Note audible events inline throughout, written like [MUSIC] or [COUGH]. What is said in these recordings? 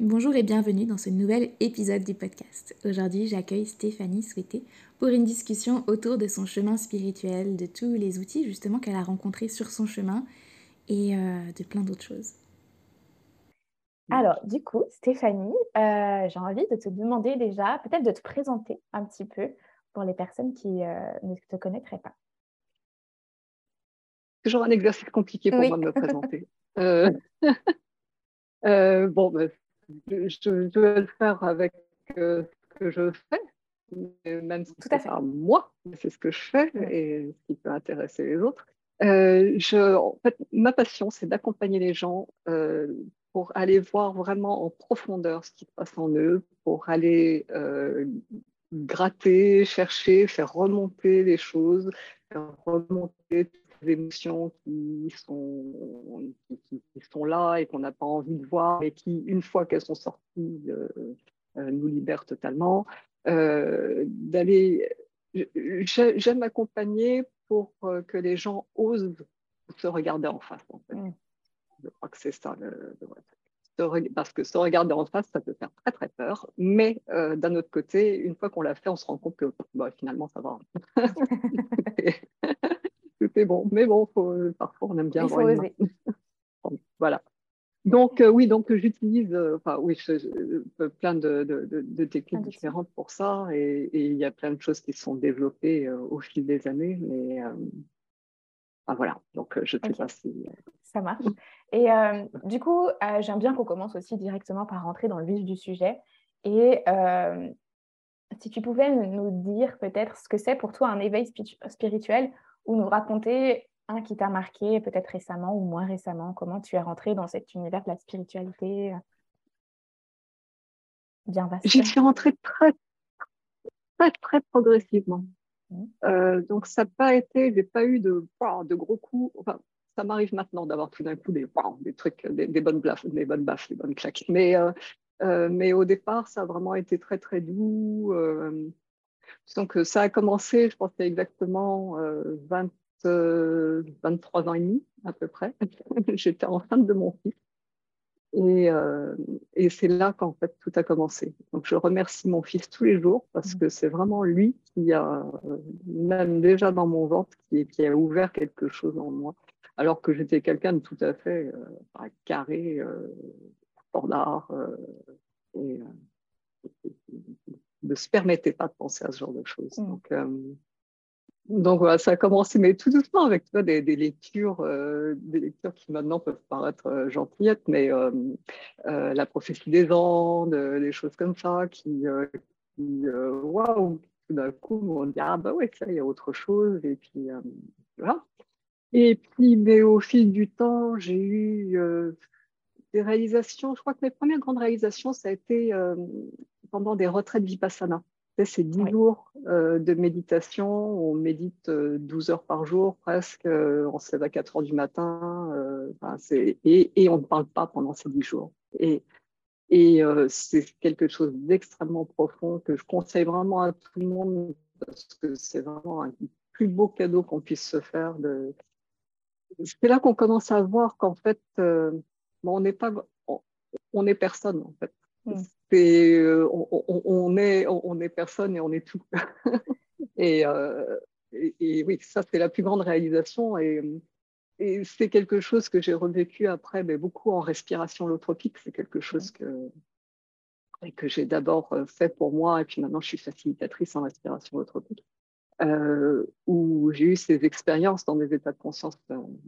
Bonjour et bienvenue dans ce nouvel épisode du podcast. Aujourd'hui, j'accueille Stéphanie Souhaité pour une discussion autour de son chemin spirituel, de tous les outils justement qu'elle a rencontrés sur son chemin et euh, de plein d'autres choses. Alors, du coup, Stéphanie, euh, j'ai envie de te demander déjà, peut-être de te présenter un petit peu pour les personnes qui euh, ne te connaîtraient pas. Toujours un exercice compliqué pour moi de me présenter. [LAUGHS] [LAUGHS] bon, ben, je, vais le faire avec euh, ce que je fais, même si c'est pas moi, c'est ce que je fais et ce qui peut intéresser les autres. Euh, je, en fait, ma passion, c'est d'accompagner les gens euh, pour aller voir vraiment en profondeur ce qui se passe en eux, pour aller gratter, chercher, faire remonter les choses, faire remonter des émotions qui sont, qui, sont là et qu'on n'a pas envie de voir, et qui, une fois qu'elles sont sorties, euh, euh, nous libèrent totalement. Euh, d'aller, j'aime accompagner pour que les gens osent se regarder en face. En fait. Mm. Je crois que c'est ça le, parce que se regarder en face, ça peut faire très très peur. Mais d'un autre côté, une fois qu'on l'a fait, on se rend compte que bah, finalement, ça va. [LAUGHS] [LAUGHS] c'est bon. Mais bon, parfois, on aime bien Il faut oser. voilà. Donc, euh, oui, donc j'utilise euh, enfin, oui, plein de, de, techniques différentes pour ça. Et, il y a plein de choses qui sont développées euh, au fil des années. Mais voilà, donc je ne sais pas si. Ça marche. Et du coup, j'aime bien qu'on commence aussi directement par rentrer dans le vif du sujet. Et si tu pouvais nous dire peut-être ce que c'est pour toi un éveil spirituel ou nous raconter un qui t'a marqué peut-être récemment ou moins récemment, comment tu es rentré dans cet univers de la spiritualité? Euh, bien vaste. J'y suis rentrée très, très, très progressivement. Mmh. Euh, donc, ça n'a pas été, j'ai pas eu de, de gros coups. Enfin, ça m'arrive maintenant d'avoir tout d'un coup des, des trucs, des, bonnes baffes, des bonnes baffes, des bonnes claques. Mais, euh, mais au départ, ça a vraiment été très, très doux. Donc, ça a commencé, je pense, il y a exactement 20, euh, 23 euh, ans et demi, à peu près. [LAUGHS] J'étais enceinte de mon fils. Et, euh, et c'est là qu'en fait tout a commencé. Donc je remercie mon fils tous les jours parce que c'est vraiment lui qui a, même déjà dans mon ventre, qui, qui a ouvert quelque chose en moi. Alors que j'étais quelqu'un de tout à fait carré, standard, et, ne se permettait pas de penser à ce genre de choses. Mm. Donc, euh, donc voilà, ça a commencé, mais tout doucement avec toi, des, lectures, euh, des lectures qui maintenant peuvent paraître euh, gentillettes, mais la prophétie des Andes, des choses comme ça, qui, waouh, tout d'un coup, on dit ah bah ouais, ça, il y a autre chose, et puis voilà. Et puis, mais au fil du temps, j'ai eu des réalisations. Je crois que mes premières grandes réalisations, ça a été pendant des retraites vipassana. C'est 10 jours euh, de méditation. On médite 12 euh, heures par jour presque. Euh, on se lève à 4 heures du matin. et, et, on ne parle pas pendant ces 10 jours. Et, et c'est quelque chose d'extrêmement profond que je conseille vraiment à tout le monde parce que c'est vraiment un plus beau cadeau qu'on puisse se faire. De... C'est là qu'on commence à voir qu'en fait, on n'est pas, on, est personne en fait. Mm. Euh, on, est, on, est personne et on est tout. [LAUGHS] Euh, et, oui, ça, c'est la plus grande réalisation. Et, c'est quelque chose que j'ai revécu après, mais beaucoup en respiration holotropique. C'est quelque chose que, que j'ai d'abord euh, fait pour moi. Et puis maintenant, je suis facilitatrice en respiration holotropique. où j'ai eu ces expériences dans des états de conscience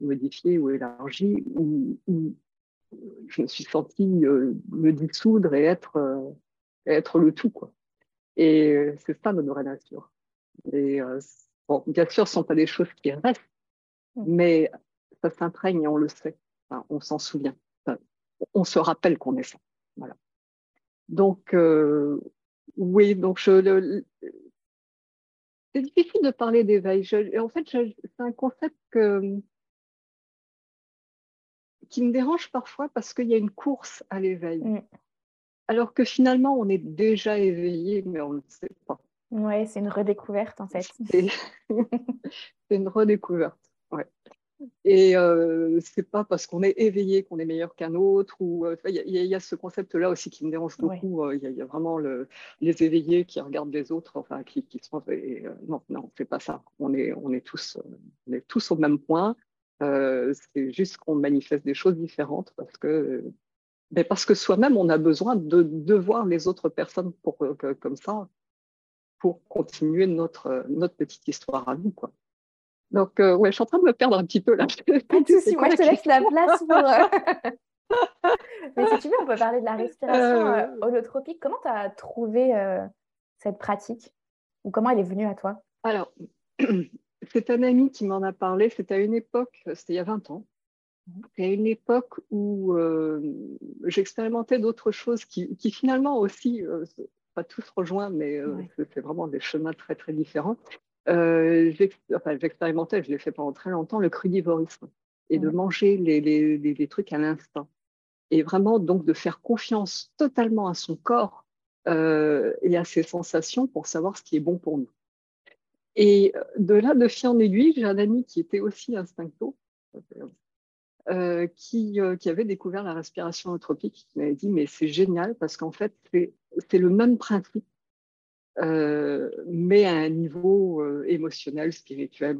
modifiés ou élargis, où, où je me suis sentie euh, me dissoudre et être, euh, être le tout. Quoi. Et euh, c'est ça notre nature. Et, bien sûr, ce ne sont pas des choses qui restent, mais ça s'imprègne et on le sait. on s'en souvient. on se rappelle qu'on est ça. Voilà. Donc, oui, donc je, c'est difficile de parler d'éveil. En fait, c'est un concept que, qui me dérange parfois parce qu'il y a une course à l'éveil. Mm. Alors que finalement, on est déjà éveillé, mais on ne le sait pas. Oui, c'est une redécouverte en fait. [LAUGHS] C'est une redécouverte, ouais. Et euh, c'est pas parce qu'on est éveillé qu'on est meilleur qu'un autre. Ou il y, a ce concept-là aussi qui me dérange beaucoup. Il y, a vraiment le, les éveillés qui regardent les autres, enfin qui, qui sont. non, non, c'est pas ça. On est, on est tous, on est tous au même point. C'est juste qu'on manifeste des choses différentes parce que mais parce que soi-même, on a besoin de, de, voir les autres personnes pour, comme ça pour continuer notre, notre petite histoire à nous. Quoi. Donc, euh, ouais, je suis en train de me perdre un petit peu là. Pas de [LAUGHS] souci, moi je te laisse la place pour. Euh, [LAUGHS] mais si tu veux, on peut parler de la respiration euh... euh holotropique. Comment tu as trouvé cette pratique? Ou comment elle est venue à toi? Alors, c'est un ami qui m'en a parlé. C'était à une époque, c'était il y a 20 ans. C'était à une époque où j'expérimentais d'autres choses qui, qui, finalement aussi, pas tous rejoints, mais c'est vraiment des chemins très très différents. Euh, j'expérimentais, je l'ai fait pendant très longtemps, le crudivorisme et de manger les, les, les, trucs à l'instant. Et vraiment, donc, de faire confiance totalement à son corps euh, et à ses sensations pour savoir ce qui est bon pour nous. Et de là, de fil en aiguille, j'ai un ami qui était aussi instincto, euh, qui, euh, qui, avait découvert la respiration holotropique, qui m'avait dit, mais c'est génial parce qu'en fait, c'est le même principe euh, mais à un niveau euh, émotionnel, spirituel.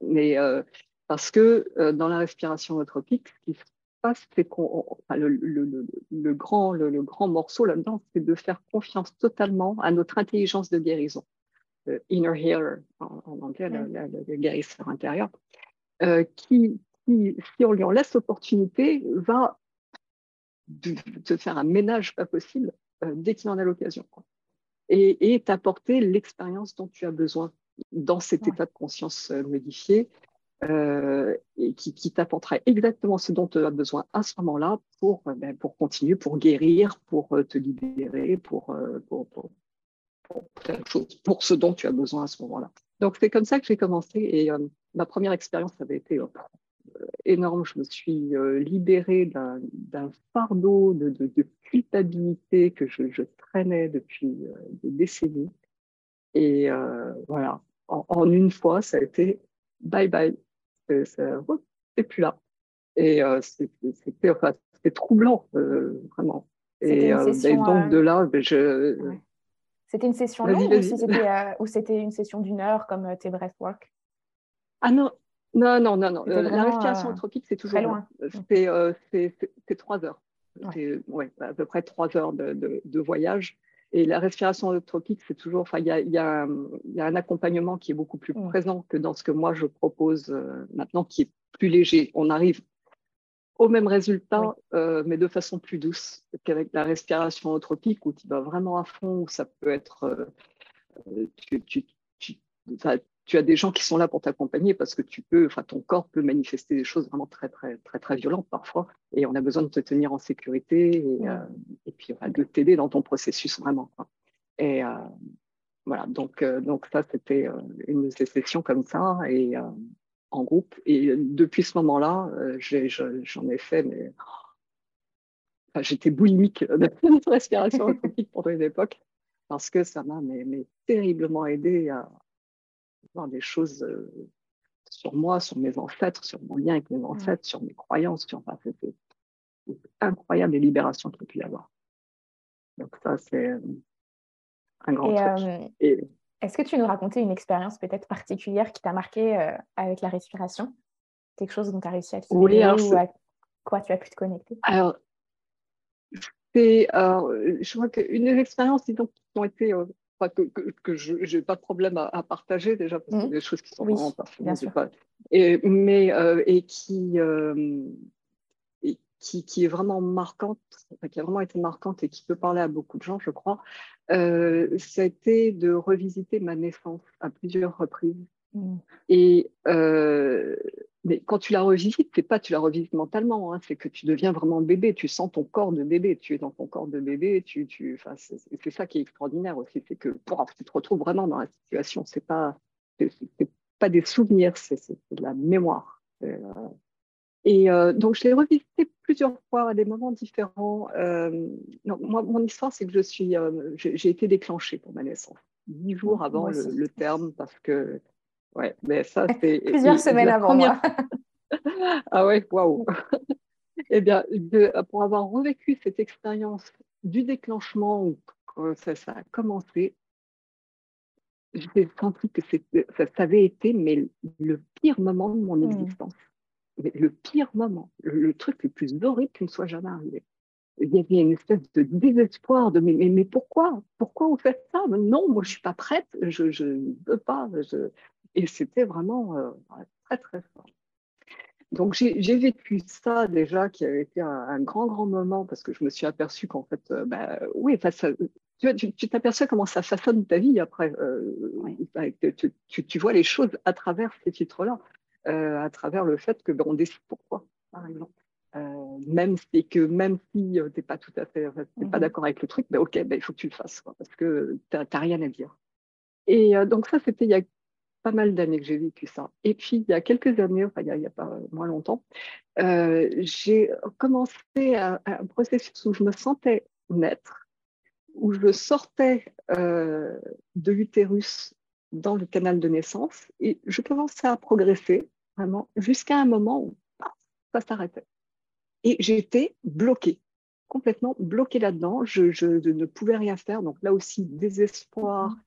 Mais euh, parce que dans la respiration holotropique, ce qui se passe, c'est qu'on, le, grand, le, grand morceau là-dedans, c'est de faire confiance totalement à notre intelligence de guérison, inner healer en, anglais, le, guérisseur intérieur, qui, qui, si on lui en laisse l'opportunité, va te faire un ménage pas possible dès qu'il en a l'occasion et, t'apporter l'expérience dont tu as besoin dans cet état de conscience euh, modifié euh, et qui, t'apportera exactement ce dont tu as besoin à ce moment-là pour, euh, ben, pour continuer, pour guérir, pour te libérer, pour, pour, pour, pour, ce dont tu as besoin à ce moment-là. Donc, c'est comme ça que j'ai commencé et ma première expérience avait été énorme. Je me suis euh, libérée d'un fardeau de, de, culpabilité que je, je traînais depuis euh, des décennies. Et euh, voilà, en, une fois, ça a été bye bye. C'est plus là. Et c'était enfin, troublant, vraiment. Et, et, donc de là, ben, je. C'était une session longue ou c'était une session d'une heure comme tes breathwork Ah non, non, non, non, non. Euh, la respiration euh, tropique, c'est toujours loin. Euh, c'est trois heures. Ouais, à peu près trois heures de, de, voyage. Et la respiration tropique, c'est toujours. Enfin, il y a, y, a, y a, un accompagnement qui est beaucoup plus présent que dans ce que moi je propose maintenant, qui est plus léger. On arrive au même résultat, mais de façon plus douce qu'avec la respiration tropique où tu vas vraiment à fond, où ça peut être. tu, tu, tu, tu as des gens qui sont là pour t'accompagner parce que tu peux, enfin, ton corps peut manifester des choses vraiment très, très, très, très violentes parfois. Et on a besoin de te tenir en sécurité et, euh, et puis de t'aider dans ton processus vraiment. Et euh, voilà, donc, euh, donc ça, c'était une de ces sessions comme ça et en groupe. Et depuis ce moment-là, j'en ai, fait, mais j'étais boulimique [LAUGHS] de respiration autopique pendant une époque parce que ça m'a mais, terriblement aidé à, voir des choses euh, sur moi, sur mes ancêtres, sur mon lien avec mes ancêtres, sur mes croyances. Sur, enfin, c'est incroyable les libérations qu'il a pu y avoir. Donc ça, c'est euh, un grand truc. Euh, est-ce que tu nous racontais une expérience peut-être particulière qui t'a marqué avec la respiration? Quelque chose dont tu as réussi à te oui, ou à quoi tu as pu te connecter? Alors, je crois qu'une des expériences qui ont été que, que, je n'ai pas de problème à, partager déjà, parce que mmh. des choses qui sont vraiment pas, et, mais, euh, et, qui, euh, et qui, qui, est vraiment marquante, qui a vraiment été marquante et qui peut parler à beaucoup de gens, je crois, euh, a été de revisiter ma naissance à plusieurs reprises. Mmh. Et euh, mais quand tu la revisites, c'est pas tu la revisites mentalement, hein, c'est que tu deviens vraiment bébé, tu sens ton corps de bébé, tu es dans ton corps de bébé, tu, tu, c'est ça qui est extraordinaire aussi, c'est que tu te retrouves vraiment dans la situation, c'est pas, c'est pas des souvenirs, c'est de la mémoire. Euh, et euh, donc je l'ai revisité plusieurs fois à des moments différents. Euh, moi, mon histoire, c'est que je suis, j'ai été déclenchée pour ma naissance, dix jours avant le, le, terme, parce que Ouais, mais ça, [LAUGHS] c'est. Plusieurs semaines avant. Première... [LAUGHS] ah ouais, waouh. [LAUGHS] eh bien, pour avoir revécu cette expérience du déclenchement où ça, ça a commencé, j'ai senti que ça, avait été mais le pire moment de mon mmh. existence. Le pire moment, le, truc le plus horrible qui me soit jamais arrivé. Il y avait une espèce de désespoir de mais, mais, pourquoi? Pourquoi vous faites ça? Non, moi je suis pas prête, je ne veux pas. Et c'était vraiment euh, très très fort. Donc j'ai vécu ça déjà, qui a été un, grand, grand moment, parce que je me suis aperçue qu'en fait, euh, bah, oui, ça, tu t'aperçois comment ça façonne ta vie après. Euh, tu, vois les choses à travers ces titres-là, à travers le fait que ben, on décide pourquoi, par exemple. Euh, même si que même si tu n'es pas tout à fait, pas mmh d'accord avec le truc, ben, ok, ben, il faut que tu le fasses, parce que tu n'as rien à dire. Et donc ça, c'était il y a pas mal d'années que j'ai vécu ça. Et puis il y a quelques années, enfin il n'y a, pas moins longtemps, j'ai commencé un processus où je me sentais naître où je sortais euh, de l'utérus dans le canal de naissance et je commençais à progresser vraiment jusqu'à un moment où ça s'arrêtait. Et j'étais bloquée, complètement bloquée là-dedans. Je, ne pouvais rien faire. Donc là aussi, désespoir, mm-hmm.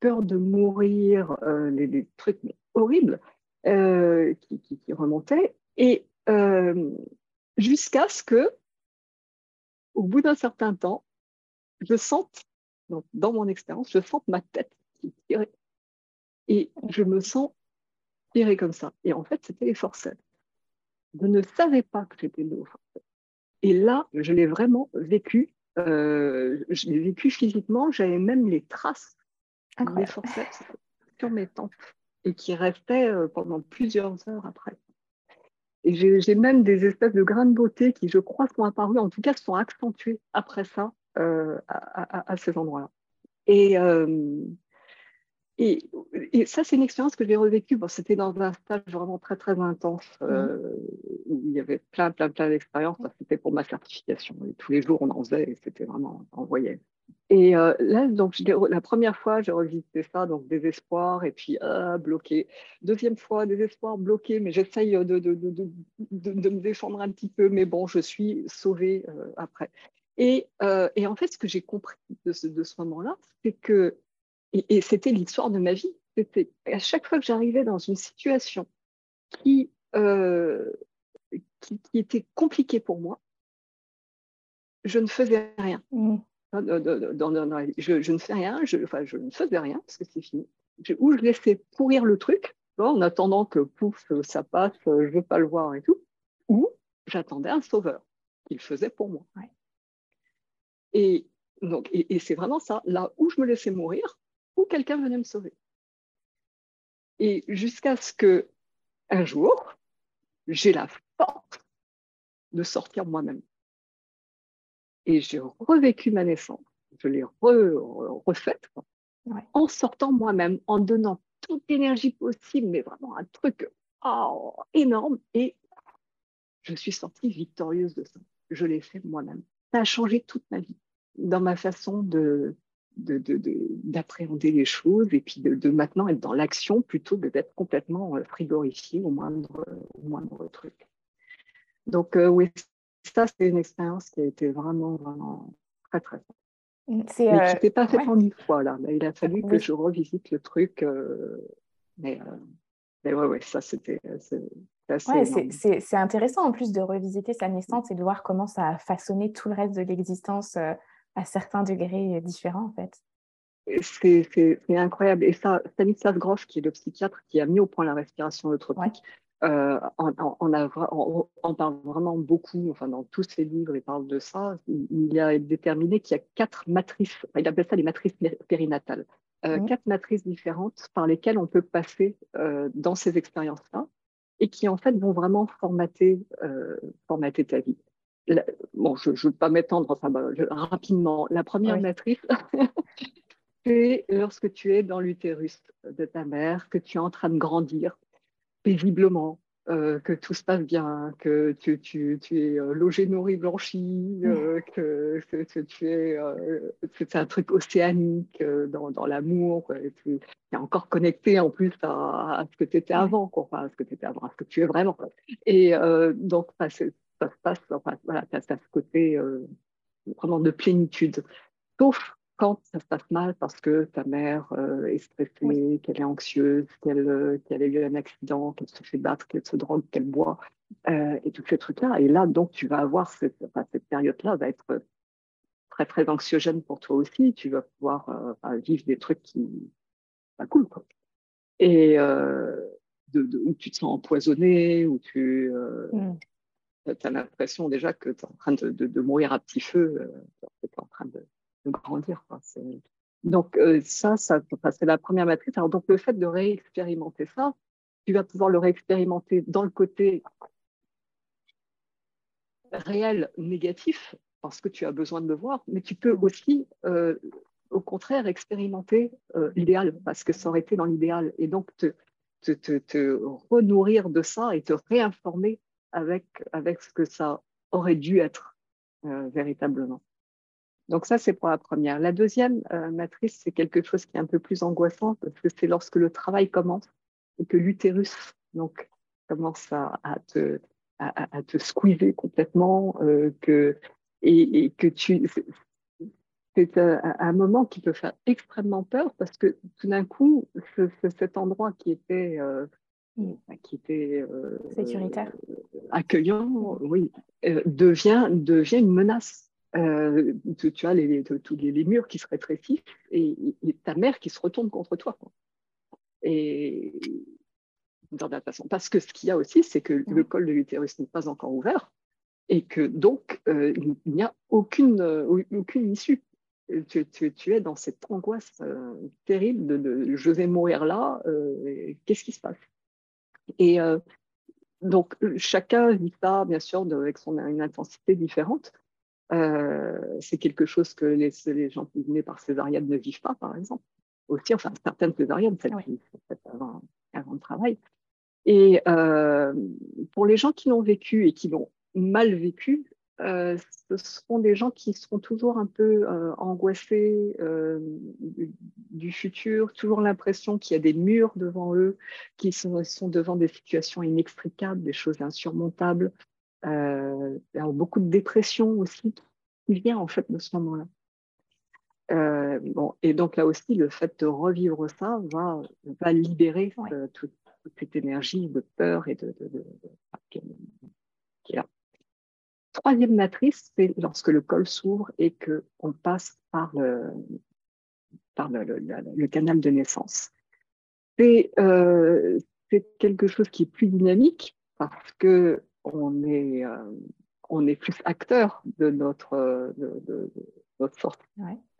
peur de mourir, euh, les, trucs horribles euh, qui, qui, remontaient. Et jusqu'à ce que, au bout d'un certain temps, je sente, donc dans mon expérience, je sens ma tête qui tirait. Et je me sens tirée comme ça. Et en fait, c'était les forceps. Je ne savais pas que j'étais née aux forceps. Et là, je l'ai vraiment vécu. Euh, je l'ai vécu physiquement. J'avais même les traces des forceps sur mes tempes et qui restaient euh, pendant plusieurs heures après. Et j'ai même des espèces de grains de beauté qui, je crois, sont apparus, en tout cas, sont accentués après ça euh, à, ces endroits-là. Et, euh, et, et, ça, c'est une expérience que j'ai revécue. Bon, C'était dans un stage vraiment très, très intense euh, mmh. où il y avait plein, plein, plein d'expériences. C'était pour ma certification. Et tous les jours, on en faisait et c'était vraiment, on voyait. Et là, donc, la première fois, j'ai revisité ça, donc désespoir et puis bloqué. Deuxième fois, désespoir, bloqué, mais j'essaye de, de, de, de, me défendre un petit peu, mais bon, je suis sauvée après. Euh, et, en fait, ce que j'ai compris de ce, de ce moment-là, c'est que, et, c'était l'histoire de ma vie, c'était à chaque fois que j'arrivais dans une situation qui, euh, qui, était compliquée pour moi, je ne faisais rien. Mmh. je, ne fais rien, je, enfin, je ne faisais rien parce que c'est fini. ou je laissais pourrir le truc en attendant que pouf, ça passe, je ne veux pas le voir et tout, ou j'attendais un sauveur qu'il faisait pour moi. Et, donc, et, c'est vraiment ça, là où je me laissais mourir, où quelqu'un venait me sauver. Et jusqu'à ce que un jour, j'ai la force de sortir moi-même. Et j'ai revécu ma naissance, je l'ai refaite en sortant moi-même, en donnant toute l'énergie possible, mais vraiment un truc oh, énorme. Et je suis sortie victorieuse de ça. Je l'ai fait moi-même. Ça a changé toute ma vie dans ma façon de, d'appréhender les choses et puis de, maintenant être dans l'action plutôt que d'être complètement euh, frigorifié au moindre, au moindre truc. Donc euh, oui, ça c'est une expérience qui a été vraiment, vraiment très très forte. C'est, mais qui n'était pas fait en une fois là. Il a fallu que je revisite le truc. Euh, mais, mais ouais, ouais, ça c'était c'est intéressant en plus de revisiter sa naissance et de voir comment ça a façonné tout le reste de l'existence à certains degrés différents, en fait. C'est incroyable. Et ça, Stanislas Grof, qui est le psychiatre qui a mis au point la respiration eutropique, euh, on, parle vraiment beaucoup, enfin dans tous ses livres, il parle de ça. Il, a déterminé qu'il y a quatre matrices, il appelle ça les matrices périnatales, euh, quatre matrices différentes par lesquelles on peut passer euh, dans ces expériences-là et qui en fait vont vraiment formater, formater ta vie bon, je ne veux pas m'étendre enfin, bah, rapidement. La première matrice, [LAUGHS] c'est lorsque tu es dans l'utérus de ta mère, que tu es en train de grandir paisiblement, que tout se passe bien, que tu, tu, tu es logé, nourri, blanchi, que, que, tu es, c'est un truc océanique dans, dans l'amour, tu es encore connecté en plus à, ce que tu étais avant, quoi, enfin, à ce que tu étais avant, à ce que tu es vraiment. Et donc, ça, se passe, enfin, voilà, tu as, ce côté vraiment de plénitude. Sauf quand ça se passe mal parce que ta mère euh, est stressée, qu'elle est anxieuse, euh, qu'elle a eu un accident, qu'elle se fait battre, qu'elle se drogue, qu'elle boit, euh, et tous ces trucs-là. Et là, donc, tu vas avoir cette, cette période-là, va être très, très anxiogène pour toi aussi. Tu vas pouvoir vivre des trucs qui pas cool, quoi. Et de, où tu te sens empoisonné, où tu mm. As l'impression déjà que tu es en train de, mourir à petit feu, tu es en train de grandir. Donc, euh, ça, c'est la première matrice. Alors, donc, le fait de réexpérimenter ça, tu vas pouvoir le réexpérimenter dans le côté réel négatif, parce que tu as besoin de le voir, mais tu peux aussi, euh, au contraire, expérimenter euh, l'idéal, parce que ça aurait été dans l'idéal, et donc te, te, te, te, renourrir de ça et te réinformer avec, avec ce que ça aurait dû être véritablement. Donc ça, c'est pour la première. La deuxième euh, matrice, c'est quelque chose qui est un peu plus angoissant parce que c'est lorsque le travail commence et que l'utérus commence à, te, à, te squeezer complètement, euh, que, et, que tu c'est un, moment qui peut faire extrêmement peur parce que tout d'un coup, cet endroit qui était euh, qui était sécuritaire, accueillant, oui, devient devient une menace euh, tu, as les, tous les, murs qui se rétrécissent et, ta mère qui se retourne contre toi. Et façon. Parce que ce qu'il y a aussi, c'est que le col de l'utérus n'est pas encore ouvert et que donc euh, il n'y a aucune, euh, aucune issue. Tu, tu, es dans cette angoisse terrible de, je vais mourir là, qu'est-ce qui se passe? Et donc chacun vit ça, bien sûr, avec son, une intensité différente. Euh, c'est quelque chose que les, les, gens qui venaient par césarienne ne vivent pas, par exemple. Aussi, enfin, certaines césariennes, celles qui sont faites avant, avant, le travail. Et euh, pour les gens qui l'ont vécu et qui l'ont mal vécu, euh, ce seront des gens qui seront toujours un peu angoissés du, futur, toujours l'impression qu'il y a des murs devant eux, qu'ils sont, sont, devant des situations inextricables, des choses insurmontables, euh, beaucoup de dépression aussi qui vient en fait de ce moment-là. Euh, bon, et donc là aussi, le fait de revivre ça va, va libérer euh, toute, cette énergie de peur et de. Troisième matrice, c'est lorsque le col s'ouvre et qu'on passe par le, par le, le, canal de naissance. C'est euh, quelque chose qui est plus dynamique parce que on est, euh, on est plus acteur de notre, de, notre sorte.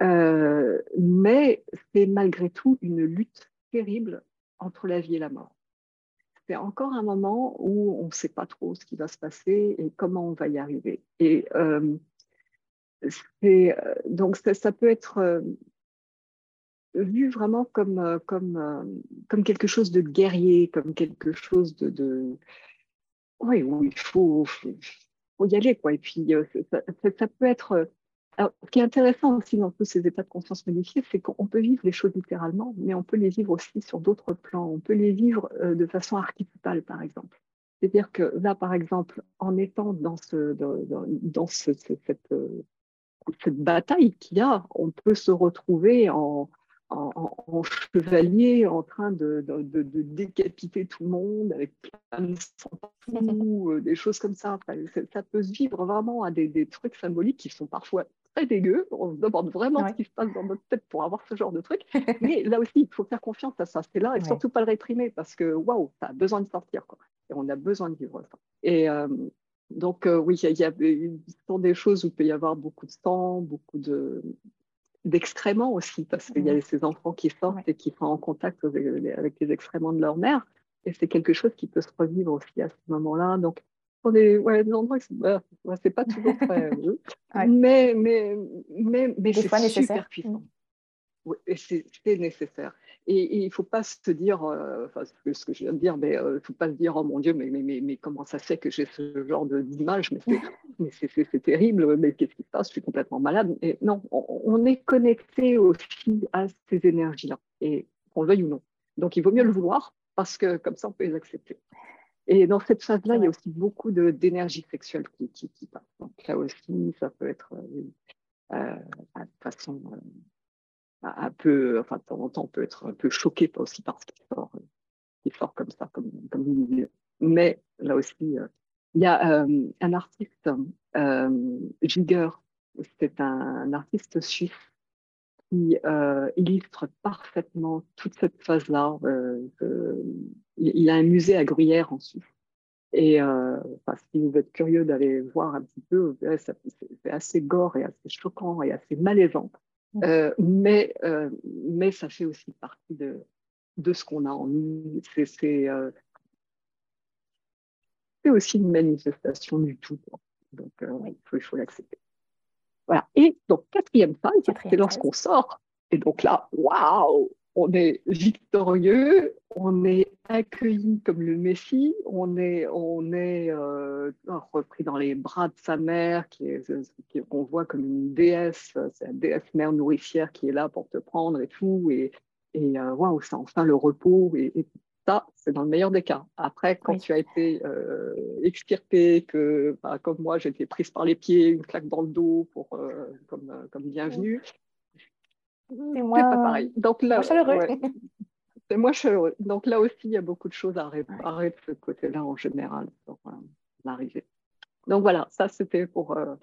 Euh, mais c'est malgré tout une lutte terrible entre la vie et la mort. C'est encore un moment où on ne sait pas trop ce qui va se passer et comment on va y arriver. Et euh, donc ça, peut être vu vraiment comme, quelque chose de guerrier, comme quelque chose de oui, il faut, y aller. Quoi. Et puis, euh, ça, peut être. Euh, alors, ce qui est intéressant aussi dans tous ces états de conscience modifiés, c'est qu'on peut vivre les choses littéralement, mais on peut les vivre aussi sur d'autres plans. On peut les vivre euh, de façon archétypale, par exemple. C'est-à-dire que là, par exemple, en étant dans, ce, dans, cette, cette bataille qu'il y a, on peut se retrouver en, en, chevalier en train de, décapiter tout le monde avec plein de [LAUGHS] euh, des choses comme ça. ça. peut se vivre vraiment à des, trucs symboliques qui sont parfois très dégueux. On se demande vraiment ce qui se passe dans notre tête pour avoir ce genre de truc. [LAUGHS] Mais là aussi, il faut faire confiance à ça. C'est là et surtout pas le réprimer parce que waouh, ça a besoin de sortir. Quoi. Et on a besoin de vivre ça. Et euh, donc, euh, oui, il y, a, des choses où il peut y avoir beaucoup de sang, beaucoup de, d'excréments aussi, parce qu'il y a ces enfants qui sortent et qui sont en contact avec les excréments de leur mère. Et c'est quelque chose qui peut se revivre aussi à ce moment-là. Donc, pour des, ouais, des endroits, c'est pas toujours très. [LAUGHS] Mais, mais, mais, mais c'est super puissant. Mmh. et c'est nécessaire. Et il ne faut pas se dire, enfin, ce que je viens de dire, mais il ne faut pas se dire, oh mon Dieu, mais, mais, mais, mais comment ça se fait que j'ai ce genre d'image Mais [LAUGHS] c'est terrible, mais qu'est-ce qui se passe? Je suis complètement malade. Et non, on, est connecté aussi à ces énergies-là, et qu'on le veuille ou non. Donc il vaut mieux le vouloir, parce que comme ça, on peut les accepter. Et dans cette phase-là, il y a aussi beaucoup d'énergie sexuelle qui, qui, qui, passe. Donc là aussi, ça peut être euh, euh de façon euh, un peu, enfin de temps en temps, on peut être un peu choqué aussi par ce qui sort, euh, qui sort comme ça, comme, comme Mais là aussi, il y a un artiste, Giger, c'est un, artiste suisse qui illustre parfaitement toute cette phase-là. il a un musée à Gruyère en Suisse. Et euh, si vous êtes curieux d'aller voir un petit peu, c'est assez gore et assez choquant et assez malaisant. Euh, mais, euh, mais ça fait aussi partie de, de ce qu'on a en nous. C'est aussi une manifestation du tout. Donc, il faut, faut l'accepter. Voilà. Et donc, quatrième phase, c'est lorsqu'on sort. Et donc là, waouh, on est victorieux, on est accueilli comme le Messie, on est, on est euh, repris dans les bras de sa mère, qui qu'on voit comme une déesse, c'est la déesse mère nourricière qui est là pour te prendre et tout, et, et euh, waouh, c'est enfin le repos, et, ça, c'est dans le meilleur des cas. Après, quand tu as été euh, extirpé, que bah, comme moi, j'ai été prise par les pieds, une claque dans le dos pour, comme, comme bienvenue, c'est moins... pas pareil. Donc là, chaleureux. [LAUGHS] c'est moins chaleureux. Donc là aussi, il y a beaucoup de choses à réparer de ce côté-là en général pour euh, l'arrivée. Donc voilà, ça c'était pour, euh,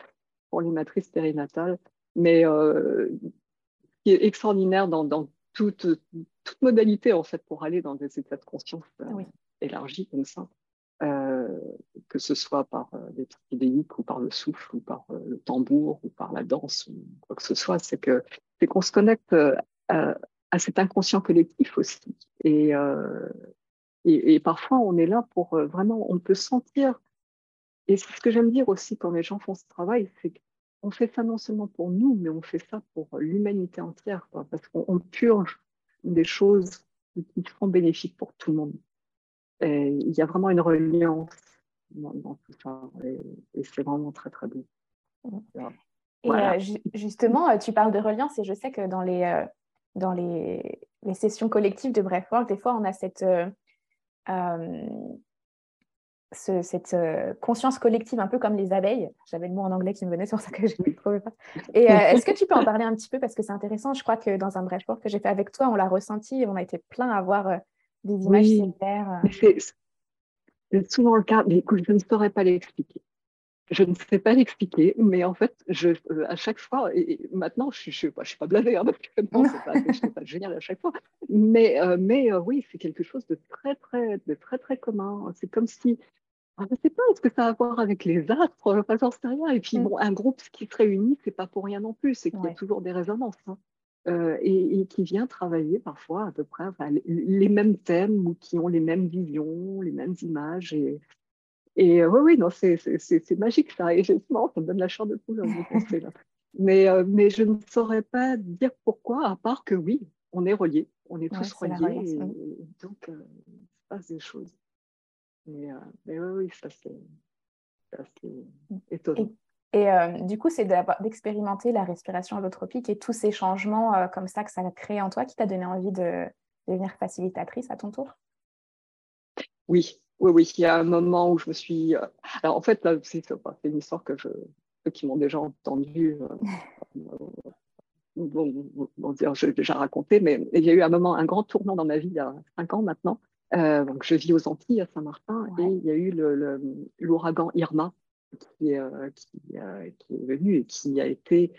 pour les matrices périnatales. Mais euh, ce qui est extraordinaire dans, dans toute, toute, modalité en fait pour aller dans des états de conscience élargis comme ça, que ce soit par les psychédéliques ou par le souffle ou par le tambour ou par la danse ou quoi que ce soit, c'est que c'est qu'on se connecte euh, à, cet inconscient collectif aussi. Euh, et, et, parfois, on est là pour euh, vraiment, on peut sentir, et c'est ce que j'aime dire aussi quand les gens font ce travail, c'est qu'on fait ça non seulement pour nous, mais on fait ça pour l'humanité entière, parce qu'on purge des choses qui seront bénéfiques pour tout le monde. Et il y a vraiment une reliance dans, tout ça, et, c'est vraiment très, très beau. Et euh, justement, euh, tu parles de reliance et je sais que dans les, euh, dans les, les, sessions collectives de Breathwork, des fois, on a cette, cette conscience collective, un peu comme les abeilles. J'avais le mot en anglais qui me venait, sur ça que je ne trouvais pas. Et est-ce que tu peux en parler un petit peu? Parce que c'est intéressant Je crois que dans un Breathwork que j'ai fait avec toi, on l'a ressenti et on a été plein à voir des images similaires. C'est souvent le cas, mais écoute, je ne saurais pas l'expliquer. Je ne sais pas l'expliquer, mais en fait, je, euh, à chaque fois, et, maintenant, je ne suis, pas, je suis pas blasée, hein, parce que [LAUGHS] ce n'est pas, [LAUGHS] génial à chaque fois, mais, euh, mais euh, oui, c'est quelque chose de très, très, de très, très commun. C'est comme si, ah, je ne sais pas, est-ce que ça a à voir avec les astres? Enfin, j'en sais rien. Et puis, mm. bon, un groupe qui se réunit, ce n'est pas pour rien non plus, c'est qu'il y a toujours des résonances. Hein. et, qui vient travailler parfois à peu près les mêmes thèmes ou qui ont les mêmes visions, les mêmes images. Et, et euh, oui, oui, non, c'est magique ça. Et justement, ça me donne la chair de poule penser là. Mais, euh, mais je ne saurais pas dire pourquoi, à part que oui, on est reliés, on est tous reliés. Et, donc, euh, il se passe des choses. Mais, mais oui, oui, ça c'est assez étonnant. Et, du coup, c'est d'expérimenter la respiration allotropique et tous ces changements comme ça que ça a créé en toi qui t'a donné envie de devenir facilitatrice à ton tour? Oui, oui, oui, il y a un moment où je me suis. Euh, alors, en fait, c'est une histoire que je... ceux qui m'ont déjà entendu [LAUGHS] vont, dire, je l'ai déjà raconté, mais il y a eu un moment, un grand tournant dans ma vie il y a cinq ans maintenant. Euh, donc, je vis aux Antilles, à Saint-Martin, et il y a eu l'ouragan Irma qui, euh, qui, qui, est venu et qui a été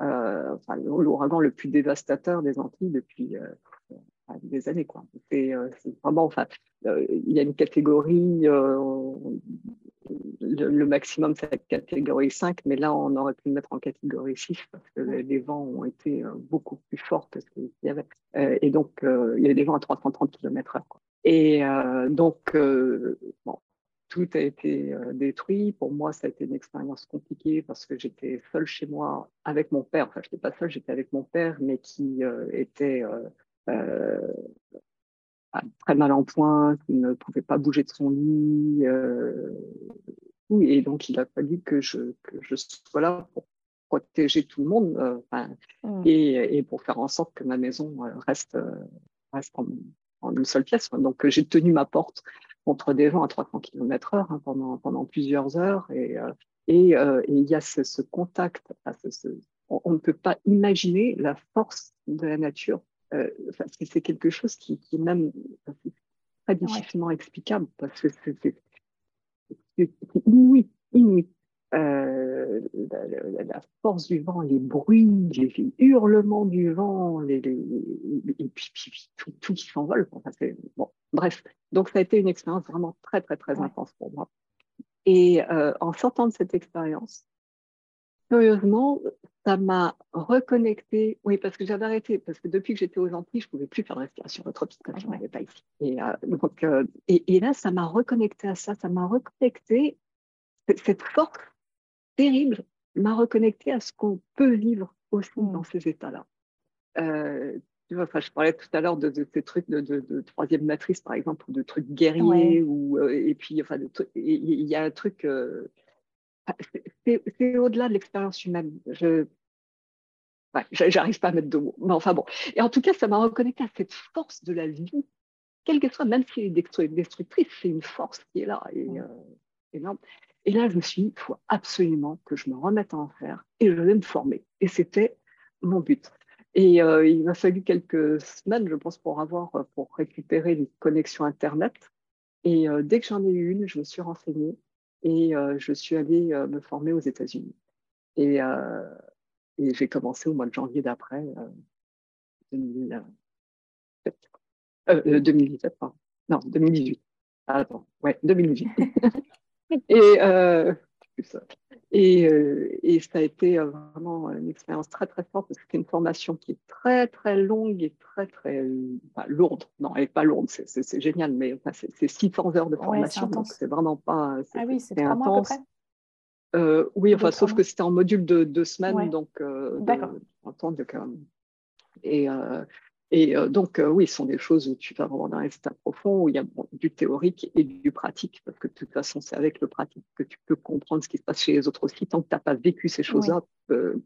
enfin, l'ouragan le plus dévastateur des Antilles depuis des années. Quoi. C'est, vraiment, enfin, euh, il y a une catégorie, euh, le, maximum c'est la catégorie 5, mais là on aurait pu le mettre en catégorie 6 parce que les, vents ont été euh, beaucoup plus forts que ce qu'il y avait. et donc il y a des vents à 330 km/h. Et donc, bon, tout a été détruit. Pour moi, ça a été une expérience compliquée parce que j'étais seule chez moi avec mon père. Enfin, je n'étais pas seule, j'étais avec mon père, mais qui était très mal en point, qui ne pouvait pas bouger de son lit. et donc, il a fallu que je, que je sois là pour protéger tout le monde mmh. et, et, pour faire en sorte que ma maison reste, reste en, en une seule pièce. Donc, j'ai tenu ma porte contre des vents à 300 km heure hein, pendant, pendant plusieurs heures. Et, euh, euh, et, il y a ce, contact. on, ne peut pas imaginer la force de la nature. Euh, c'est quelque chose qui, qui est même très difficilement explicable parce que c'est inouï, inouï. Euh, la, force du vent, les bruits, les, hurlements du vent, les, et puis, tout, qui s'envole. bon, bref, donc ça a été une expérience vraiment très, très, très intense pour moi. Et euh, en sortant de cette expérience, curieusement, ça m'a reconnecté. Oui, parce que j'avais arrêté, parce que depuis que j'étais aux Antilles, je ne pouvais plus faire de respiration retropique quand je n'avais pas ici. Et, euh, donc, et, et, là, ça m'a reconnecté à ça, ça m'a reconnecté cette force terrible m'a reconnecté à ce qu'on peut vivre aussi mmh. dans ces états-là. Euh, tu vois, je parlais tout à l'heure de, ces trucs de, troisième matrice, par exemple, ou de trucs guerriers, ou, euh, et puis, enfin, il y a un truc. Euh, c'est au-delà de l'expérience humaine. Je j'arrive pas à mettre de mots. Mais enfin bon. Et en tout cas, ça m'a reconnecté à cette force de la vie, quelle que soit, même si elle est destructrice, c'est une force qui est là. Et, énorme. Et là, je me suis dit, il faut absolument que je me remette à en faire et je vais me former. Et c'était mon but. Et euh, il m'a fallu quelques semaines, je pense, pour avoir, euh, pour récupérer une connexion Internet. Et euh, dès que j'en ai eu une, je me suis renseignée et je suis allée me former aux États-Unis. Et, et j'ai commencé au mois de janvier d'après, 2017. 2017, pardon. Non, 2018. Attends, ouais, 2018. [LAUGHS] Et, euh, et, euh, et, ça a été euh, vraiment une expérience très très forte parce que c'était une formation qui est très très longue et très très lourde. Non, elle n'est pas lourde, c'est génial, mais enfin, c'est 600 heures de formation, donc c'est vraiment pas. Ah oui, c'est intense. oui, enfin, sauf que c'était en module de deux semaines, donc D'accord. Et, et euh, donc, euh, oui, ce sont des choses où tu vas vraiment dans un état profond, où il y a du théorique et du pratique, parce que de toute façon, c'est avec le pratique que tu peux comprendre ce qui se passe chez les autres aussi. Tant que tu n'as pas vécu ces choses-là, euh,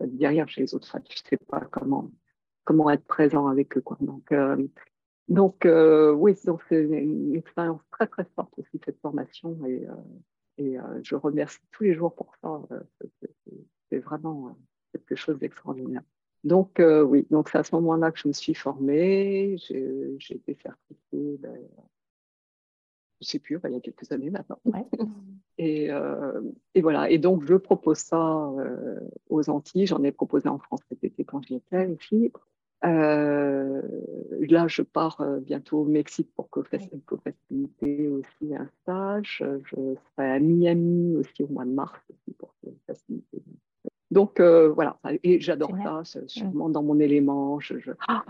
rien chez les autres. tu ne sais pas comment, comment être présent avec eux. Quoi. Donc, donc oui, c'est une, expérience très, très forte aussi, cette formation. Et, et je remercie tous les jours pour ça. c'est vraiment quelque chose d'extraordinaire. Donc, euh, oui, donc c'est à ce moment-là que je me suis formée. J'ai été certifiée, ben, je ne sais plus, il y a quelques années maintenant. [LAUGHS] Et, euh, et, voilà, et donc je propose ça euh, aux Antilles. J'en ai proposé en France cet été quand j'y étais aussi. là, je pars bientôt au Mexique pour co-faciliter aussi un stage. Je serai à Miami aussi au mois de mars aussi pour faciliter donc euh, voilà, et j'adore ça, c'est sûrement dans mon élément. Je, ah,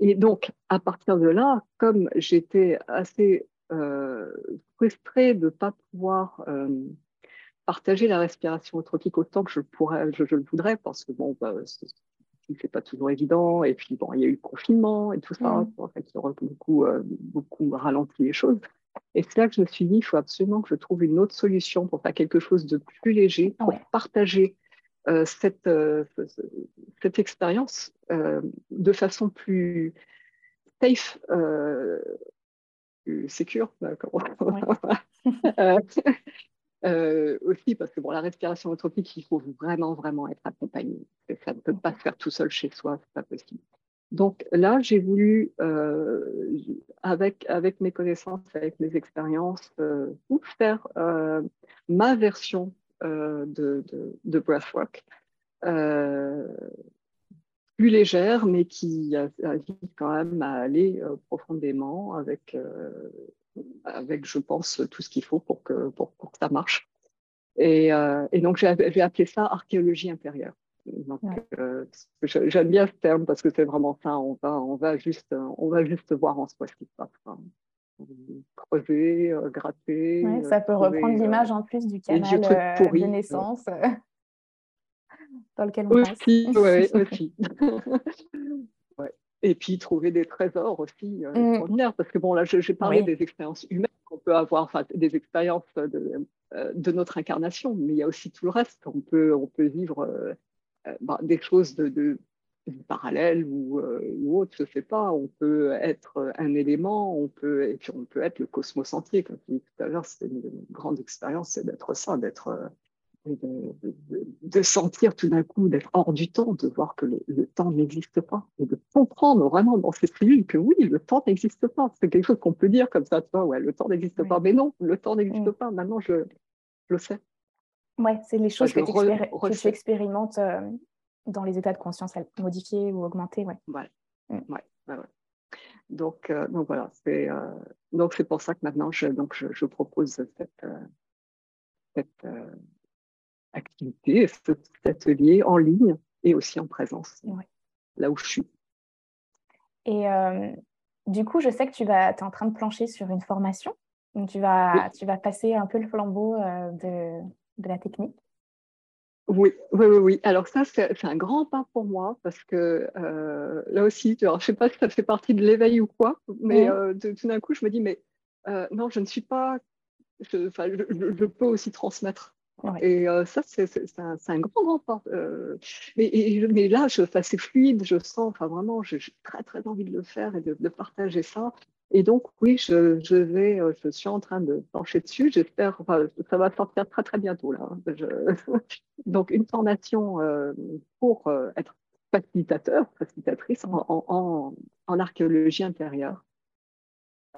et donc, à partir de là, comme j'étais assez euh, frustrée de ne pas pouvoir euh, partager la respiration tropique autant que je, pourrais, je, le voudrais, parce que bon, bah, c'est pas toujours évident. Et puis, bon, il y a eu le confinement et tout ça, qui aurait beaucoup, beaucoup ralenti les choses. Et c'est là que je me suis dit, il faut absolument que je trouve une autre solution pour faire quelque chose de plus léger, pour partager euh, cette, euh, cette expérience euh, de façon plus safe, plus secure. [LAUGHS] aussi parce que bon, la respiration autopique, il faut vraiment, vraiment être accompagné. Ça ne peut pas se faire tout seul chez soi, c'est pas possible. Donc là, j'ai voulu, euh, avec, mes connaissances, avec mes expériences, euh, faire euh, ma version de, breathwork, plus légère, mais qui invite quand même à aller profondément avec, avec, je pense, tout ce qu'il faut pour que, pour, que ça marche. Et donc, j'ai appelé ça archéologie intérieure. Euh, j'aime bien ce terme parce que c'est vraiment ça. On va, on va juste, on va juste voir en soi ce qui se passe. Creuser, euh, gratter. ça peut reprendre l'image en plus du canal de naissance. [LAUGHS] dans lequel on passe. Oui, aussi. [LAUGHS] [LAUGHS] Et puis trouver des trésors aussi euh, mm. extraordinaires. Parce que bon, là, j'ai parlé des expériences humaines qu'on peut avoir, enfin, des expériences de, euh, de, notre incarnation, mais il y a aussi tout le reste. On peut, on peut vivre euh, bah, des choses de, de parallèles ou, ou autres, je ne sais pas. On peut être un élément, on peut, et puis on peut être le cosmos entier. Comme tu dis tout à l'heure, c'est une grande expérience, c'est d'être ça, d'être de, sentir tout d'un coup, d'être hors du temps, de voir que le, temps n'existe pas, et de comprendre vraiment dans ces cellules que oui, le temps n'existe pas. C'est quelque chose qu'on peut dire comme ça, tu vois, ouais, le temps n'existe pas, mais non, le temps n'existe pas. Maintenant, je, le sais. Ouais, c'est les choses que, tu expérimentes euh, dans les états de conscience modifiés ou augmentés, ouais. Ouais, mm. ouais, ouais, Donc, euh, donc voilà, c'est euh, donc c'est pour ça que maintenant je donc je, propose cette, cette activité, cet atelier en ligne et aussi en présence, là où je suis. Et du coup, je sais que tu vas, es en train de plancher sur une formation. Donc, tu vas, tu vas passer un peu le flambeau de, de, la technique? Oui, oui, oui, oui. Alors ça, c'est un grand pas pour moi parce que euh, là aussi, je ne sais pas si ça fait partie de l'éveil ou quoi, mais tout d'un coup, je me dis, mais non, je ne suis pas, je, je peux aussi transmettre et euh, ça, c'est un, un, grand, grand pas. Euh, mais, mais, là, c'est fluide, je sens, enfin vraiment, j'ai très, très envie de le faire et de, partager ça. Et donc, oui, je, je, vais, euh, je suis en train de pencher dessus. J'espère, enfin, ça va sortir très, très bientôt là. Hein. [LAUGHS] donc, une formation pour être facilitateur, facilitatrice en, en, en archéologie intérieure.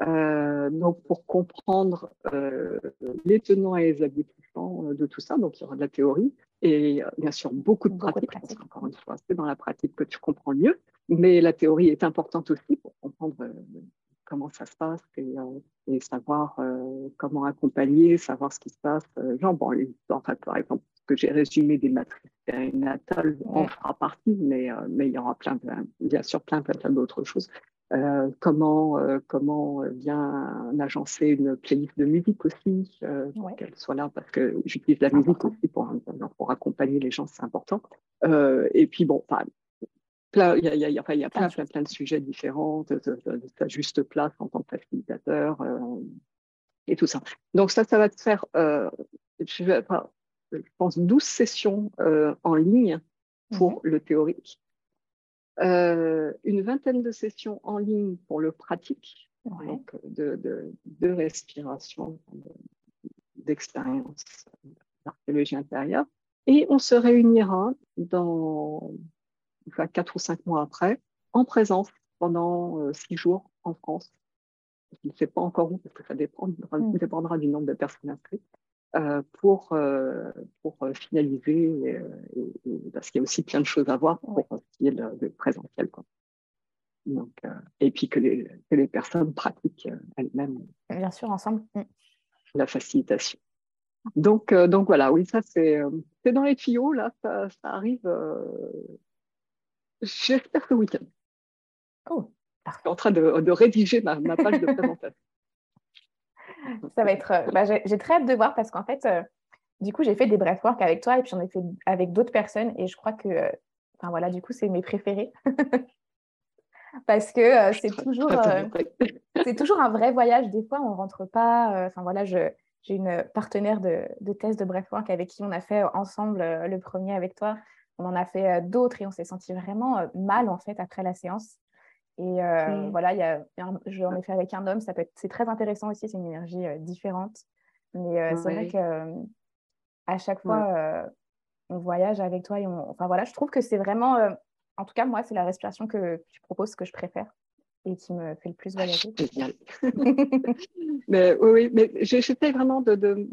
Euh, donc, pour comprendre euh, les tenants et les aboutissants euh, de tout ça, donc il y aura de la théorie et bien sûr beaucoup de pratique. encore une fois, c'est dans la pratique que tu comprends mieux, mais la théorie est importante aussi pour comprendre comment ça se passe et, et savoir comment accompagner, savoir ce qui se passe. genre, bon, enfin, par exemple, que j'ai résumé des matrices périnatales en fera partie, mais, mais il y aura plein, bien sûr plein, plein, plein d'autres choses. Euh, comment, euh, comment bien agencer une playlist de musique aussi, euh, qu'elle soit là, parce que j'utilise la musique aussi pour, pour accompagner les gens, c'est important. et puis, bon, il y a, y a, y a plein, plein, plein, de sujets différents, de, sa juste place en tant que facilitateur et tout ça. Donc, ça, ça va te faire, je, vais, je pense, 12 sessions en ligne pour le théorique euh, une vingtaine de sessions en ligne pour le pratique, donc de, de, respiration, d'expérience d'archéologie intérieure. Et on se réunira dans enfin, quatre ou cinq mois après, en présence pendant euh, six jours en France. Je ne sais pas encore où, parce que ça dépendra, mm. dépendra du nombre de personnes inscrites. Euh, pour, euh, pour finaliser, parce qu'il y a aussi plein de choses à voir pour ce qui est de, présentiel. Quoi. Donc, et puis que les, que les personnes pratiquent elles-mêmes. Bien sûr, ensemble. Mm. La facilitation. Donc, donc voilà, oui, ça c'est dans les tuyaux, là, ça, ça arrive, j'espère ce week-end. Oh, je suis en train de, de rédiger ma, ma page de présentation. [LAUGHS] ça va être. Euh, bah, j'ai très hâte de voir parce qu'en fait, euh, du coup, j'ai fait des breathwork avec toi et puis j'en ai fait avec d'autres personnes et je crois que, euh, enfin voilà, du coup, c'est mes préférés. [LAUGHS] parce que c'est toujours, [LAUGHS] c'est toujours un vrai voyage. Des fois, on rentre pas. Enfin voilà, j'ai une partenaire de, de test de breathwork avec qui on a fait ensemble le premier avec toi. On en a fait d'autres et on s'est senti vraiment mal en fait après la séance. Et euh, voilà, y a j'en ai fait avec un homme, ça peut être, c'est très intéressant aussi, c'est une énergie euh, différente. Mais euh, c'est vrai que à chaque fois, on voyage avec toi et on, enfin voilà, je trouve que c'est vraiment, en tout cas moi, c'est la respiration que tu proposes que je préfère et qui me fait le plus voyager. Génial. [LAUGHS] mais oui, mais j'essaie vraiment de, de,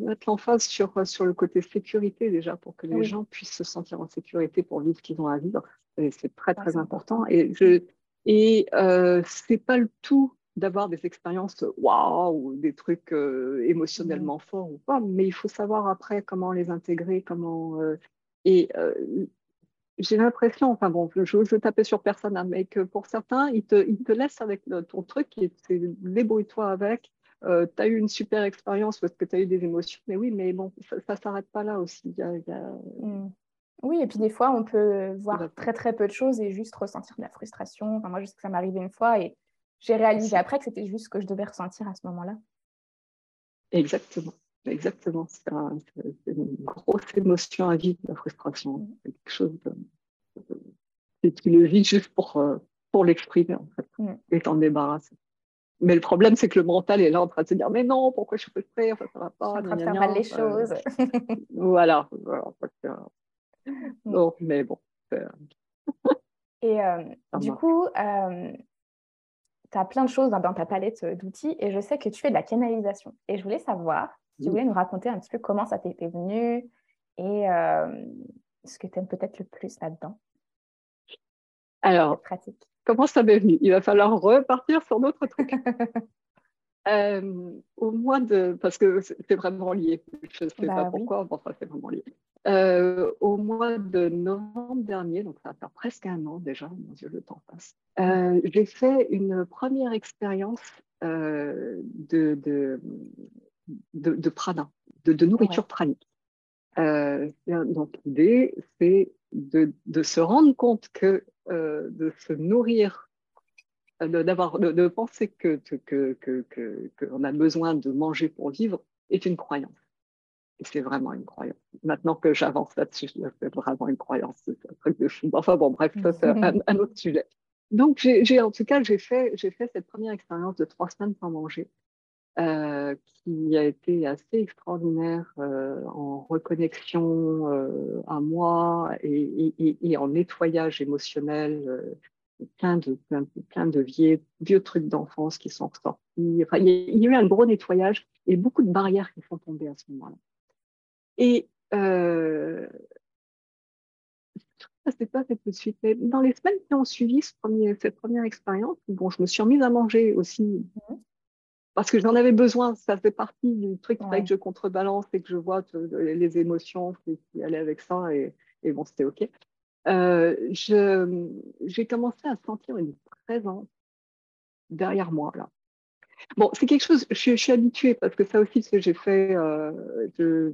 mettre l'emphase sur, sur le côté sécurité déjà pour que les gens puissent se sentir en sécurité pour vivre ce qu'ils ont à vivre. C'est très, très important. Et je, et euh, c'est pas le tout d'avoir des expériences waouh, des trucs euh, émotionnellement forts ou pas, mais il faut savoir après comment les intégrer, comment. Euh, et j'ai l'impression, enfin bon, je veux taper sur personne, hein, mais que pour certains, ils te, ils te laissent avec ton truc, c'est débrouille-toi avec. tu as eu une super expérience parce que tu as eu des émotions, mais oui, mais bon, ça ne s'arrête pas là aussi. Il y a, mmh. Oui, et puis des fois, on peut voir très très peu de choses et juste ressentir de la frustration. Enfin, moi, je sais que ça m'est arrivé une fois et j'ai réalisé après que c'était juste ce que je devais ressentir à ce moment-là. Exactement. Exactement. C'est une grosse émotion à vivre, la frustration. Mm. C'est quelque chose de... tu le vis juste pour, euh, pour l'exprimer, en fait, mm. et t'en débarrasser. Mais le problème, c'est que le mental est là en train de se dire Mais non, pourquoi je suis frustrée enfin, Ça va pas. en train de faire mal les choses. [LAUGHS] voilà. Non, mais bon. et euh, du coup, euh, tu as plein de choses dans ta palette d'outils et je sais que tu fais de la canalisation. Et je voulais savoir tu voulais nous raconter un petit peu comment ça t'était venu et euh, ce que tu aimes peut-être le plus là-dedans. Alors, pratique. comment ça m'est venu? Il va falloir repartir sur d'autres trucs. [LAUGHS] Euh, au mois de. Parce que c'est vraiment lié. Je ne sais bah pas pourquoi, bon, c'est vraiment lié. Euh, au mois de novembre dernier, donc ça va faire presque un an déjà, mon Dieu, le temps passe, j'ai fait une première expérience de, de, de, prana, de, nourriture pranique. Euh, donc l'idée, c'est de, se rendre compte que euh, de se nourrir, euh, d'avoir, de, penser que, que, que, a besoin de manger pour vivre est une croyance. Et c'est vraiment une croyance. Maintenant que j'avance là-dessus, c'est vraiment une croyance. C'est un truc de fou. Enfin bon, bref, ça c'est un, autre sujet. Donc j'ai, en tout cas, j'ai fait, j'ai fait cette première expérience de trois semaines sans manger. Euh, qui a été assez extraordinaire euh, en reconnexion euh, à moi et, en nettoyage émotionnel. Plein de, vieux, trucs d'enfance qui sont ressortis. Enfin, il, y a, eu un gros nettoyage et beaucoup de barrières qui sont tombées à ce moment-là. Et ça s'est pas fait tout de suite. Mais dans les semaines qui ont suivi cette première expérience, bon, je me suis remise à manger aussi mmh parce que j'en avais besoin. Ça fait partie du truc ouais. que je contrebalance et que je vois les émotions qui, allaient avec ça. Et, bon, c'était OK. Euh, j'ai commencé à sentir une présence derrière moi. Là. Bon, c'est quelque chose, je, suis habituée parce que ça aussi, ce que j'ai fait, euh, je,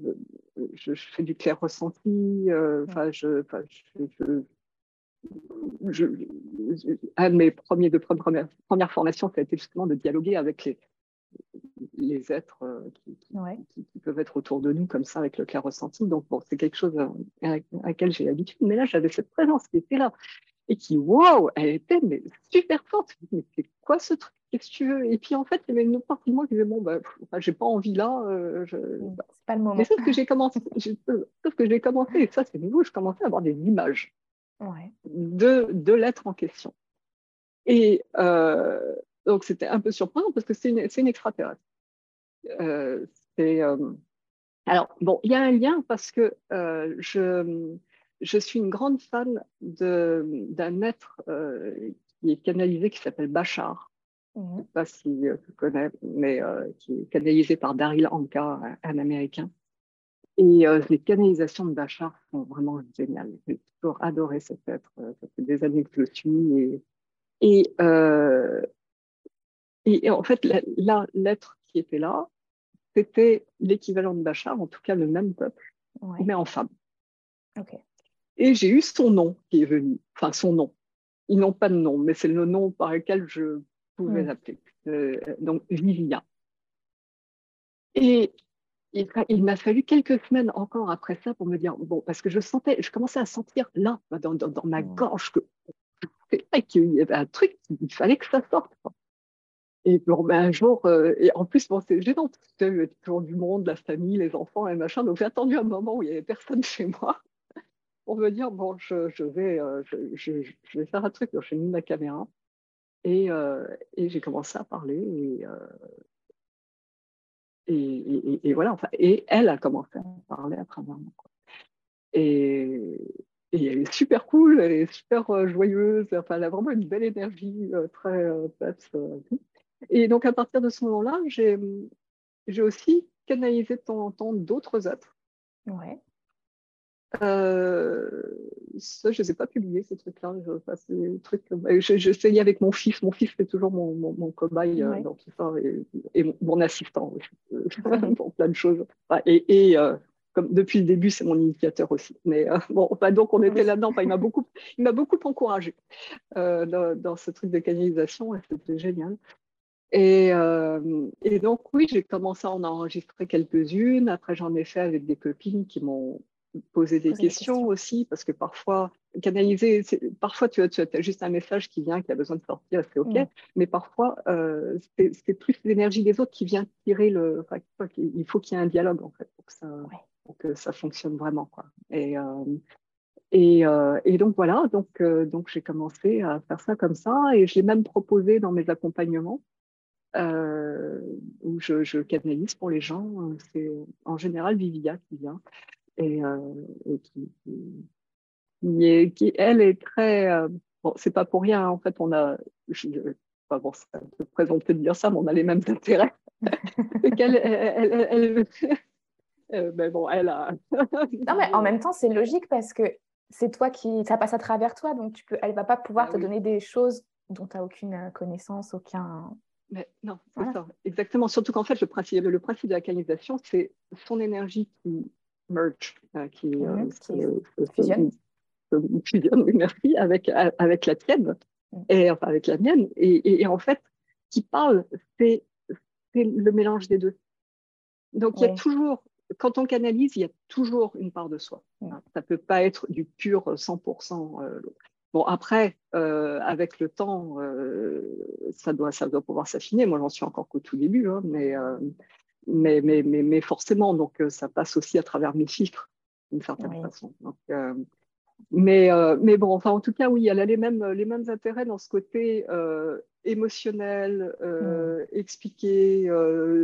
je, fais du clair ressenti. Euh, enfin, je, je, un de mes premiers, de premières, premières formations, ça a été justement de dialoguer avec les, les êtres euh, qui, peuvent être autour de nous comme ça avec le clair ressenti. Donc, bon, c'est quelque chose à, laquelle j'ai l'habitude. Mais là, j'avais cette présence qui était là et qui, waouh, elle était mais, super forte. Mais c'est quoi ce truc? Qu'est-ce que tu veux? Et puis, en fait, il y avait une autre partie de moi qui disait, bon, bah, j'ai pas envie là. Euh, je... C'est pas le moment. Mais sauf que j'ai commencé, sauf que j'ai commencé, et ça, c'est nouveau, je commençais à avoir des images de, de l'être en question. Et, euh, donc, c'était un peu surprenant parce que c'est une, une, extraterrestre. Euh, euh, alors, bon, il y a un lien parce que euh, je, je, suis une grande fan d'un être qui est canalisé qui s'appelle Bachar. Mmh. Je ne sais pas si tu connais, mais qui est canalisé par Daryl Anka, un, Américain. Et les canalisations de Bachar sont vraiment géniales. J'ai toujours adoré cet être. Ça fait des années que je le suis. Et, et et, en fait, l'être qui était là, c'était l'équivalent de Bachar, en tout cas le même peuple, mais en femme. Et j'ai eu son nom qui est venu, enfin son nom. Ils n'ont pas de nom, mais c'est le nom par lequel je pouvais hmm. l'appeler. Euh, donc Vivia. Et il, m'a fallu quelques semaines encore après ça pour me dire, bon, parce que je sentais, je commençais à sentir là, dans, ma hmm. gorge, que qu'il y avait un truc, il fallait que ça sorte. Et bon, ben, un jour, euh, et en plus, bon, c'est gênant, toujours du monde, la famille, les enfants et machin. Donc, j'ai attendu un moment où il n'y avait personne [LAUGHS] chez moi pour me dire, bon, je, vais, euh, je, vais faire un truc. Donc, j'ai mis ma caméra et, euh, et j'ai commencé à parler. Et, et, et, voilà, enfin, et elle a commencé à parler à travers moi. Et, et elle est super cool, elle est super joyeuse, enfin, elle a vraiment une belle énergie, très peps. Et donc, à partir de ce moment-là, j'ai, aussi canalisé de temps en temps d'autres êtres. Ouais. Euh, ça, je ne les ai pas publiés, ces trucs-là. J'essayais avec mon fils. Mon fils, c'est toujours mon, mon, cobaye euh, dans tout ça, et, mon, assistant [LAUGHS] pour plein de choses. Et, et, euh, comme depuis le début, c'est mon initiateur aussi. Mais bon, donc on était là-dedans. il m'a beaucoup, il m'a beaucoup encouragé dans, dans, ce truc de canalisation. C'était génial. Et, et, donc, oui, j'ai commencé à en enregistrer quelques-unes. Après, j'en ai fait avec des copines qui m'ont poser des questions, aussi, parce que parfois, canaliser, parfois tu as, tu as, juste un message qui vient, qui a besoin de sortir, c'est OK, mais parfois, euh, c'est plus l'énergie des autres qui vient tirer le. Enfin, il faut qu'il y ait un dialogue, en fait, pour que ça, pour que ça fonctionne vraiment. Quoi. Et, euh, et, euh, et, donc, voilà, donc, donc j'ai commencé à faire ça comme ça, et je l'ai même proposé dans mes accompagnements. Où je, je, canalise pour les gens. C'est en général Vivia qui vient et, euh, qui, qui, qui, elle, est très. Euh, bon, c'est pas pour rien, en fait, on a. Je, pas bon, ça peut présenter de dire ça, mais on a les mêmes intérêts. [LAUGHS] qu'elle, elle, elle, [LAUGHS] euh, mais bon, elle a. [LAUGHS] non, mais en même temps, c'est logique parce que c'est toi qui. Ça passe à travers toi, donc tu peux, elle va pas pouvoir ah te donner des choses dont tu n'as aucune connaissance, aucun. Mais non, ça, exactement. Surtout qu'en fait, le principe, le principe de la canalisation, c'est son énergie qui merge, euh, qui, euh, fusionne. oui, merci, avec, avec la tienne, et enfin avec la mienne. Et, et, en fait, qui parle, c'est le mélange des deux. Donc, il y a toujours, quand on canalise, il y a toujours une part de soi. Ça ne peut pas être du pur 100%. Euh, bon, après, avec le temps, ça, doit, ça doit pouvoir s'affiner. Moi, j'en suis encore qu'au tout début, hein, mais, mais, mais, mais, mais, forcément, donc euh, ça passe aussi à travers mes chiffres, d'une certaine façon. Donc, euh, mais, euh, mais bon, enfin, en tout cas, oui, elle a les mêmes, les mêmes intérêts dans ce côté émotionnel, mm. expliquer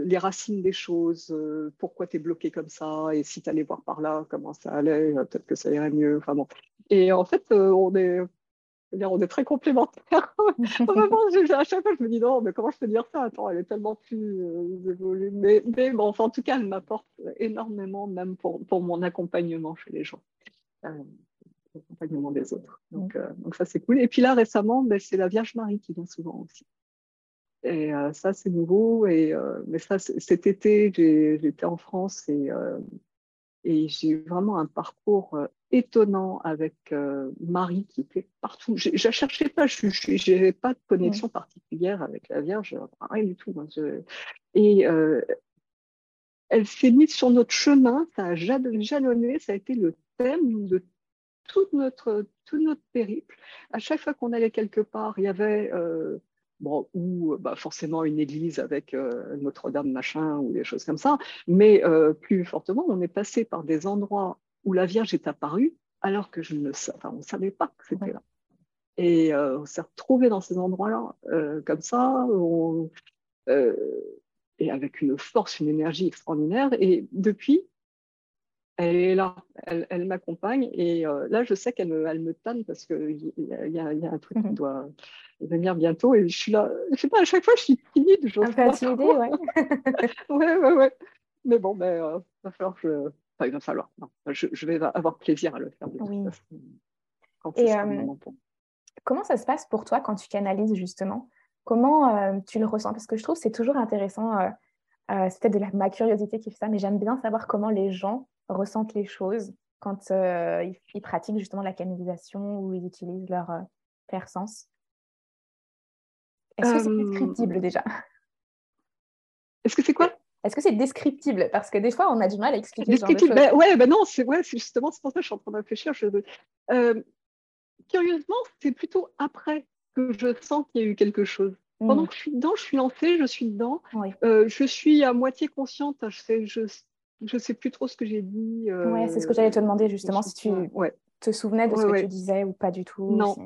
les racines des choses, pourquoi tu es bloqué comme ça, et si tu allais voir par là, comment ça allait, peut-être que ça irait mieux. Enfin bon. Et en fait, on est on est très complémentaires. [LAUGHS] Vraiment, à chaque fois, je me dis non, mais comment je peux dire ça? Attends, elle est tellement plus euh, évoluée. Mais, bon, enfin, en tout cas, elle m'apporte énormément, même pour, pour, mon accompagnement chez les gens, euh, l'accompagnement des autres. Donc, euh, donc ça, c'est cool. Et puis là, récemment, ben, c'est la Vierge Marie qui vient souvent aussi. Et euh, ça, c'est nouveau. Et, mais ça, cet été, j'étais en France et et j'ai eu vraiment un parcours étonnant avec euh, Marie qui était partout. Je ne cherchais pas, je n'avais pas de connexion particulière avec la Vierge, rien du tout. Et euh, elle s'est mise sur notre chemin, ça a jalonné, ça a été le thème de tout notre, tout notre périple. À chaque fois qu'on allait quelque part, il y avait bon, ou bah, forcément une église avec euh, Notre-Dame machin ou des choses comme ça, mais euh, plus fortement, on est passé par des endroits où la Vierge est apparue alors que je ne enfin, on savait pas que c'était là. Et euh, on s'est retrouvé dans ces endroits-là comme ça, et avec une force, une énergie extraordinaire. Et depuis, elle est là, elle, m'accompagne. Et là, je sais qu'elle me, elle me tanne parce qu'il y, y, a un truc qui mhm. doit venir bientôt. Et je suis là, je sais pas, à chaque fois, je suis timide. Un peu intimidée, ouais. [LAUGHS] ouais, ouais, ouais. Mais bon, ben, euh, va falloir que je... Enfin, il va falloir. Non, je, je, vais avoir plaisir à le faire. oui. quand et euh, comment ça se passe pour toi quand tu canalises, justement? Comment euh, tu le ressens? Parce que je trouve que c'est toujours intéressant. Euh, c'est peut-être de la, ma curiosité qui fait ça, mais j'aime bien savoir comment les gens ressentent les choses quand ils, ils, pratiquent justement la canalisation ou ils utilisent leur clair sens. Est-ce que c'est descriptible déjà? Est-ce que c'est quoi? Est-ce que c'est descriptible? Parce que des fois, on a du mal à expliquer descriptible, ce genre de ben, Ouais, ben non, c'est ouais, justement c'est pour ça que je suis en train de réfléchir. Euh, curieusement, c'est plutôt après que je sens qu'il y a eu quelque chose. Pendant hmm. que je suis dedans, je suis lancée, je suis dedans. Euh, je suis à moitié consciente. Je sais, je, je sais plus trop ce que j'ai dit. Euh, ouais, c'est ce que j'allais te demander justement, si tu te souvenais de ce que tu disais ou pas du tout. Non,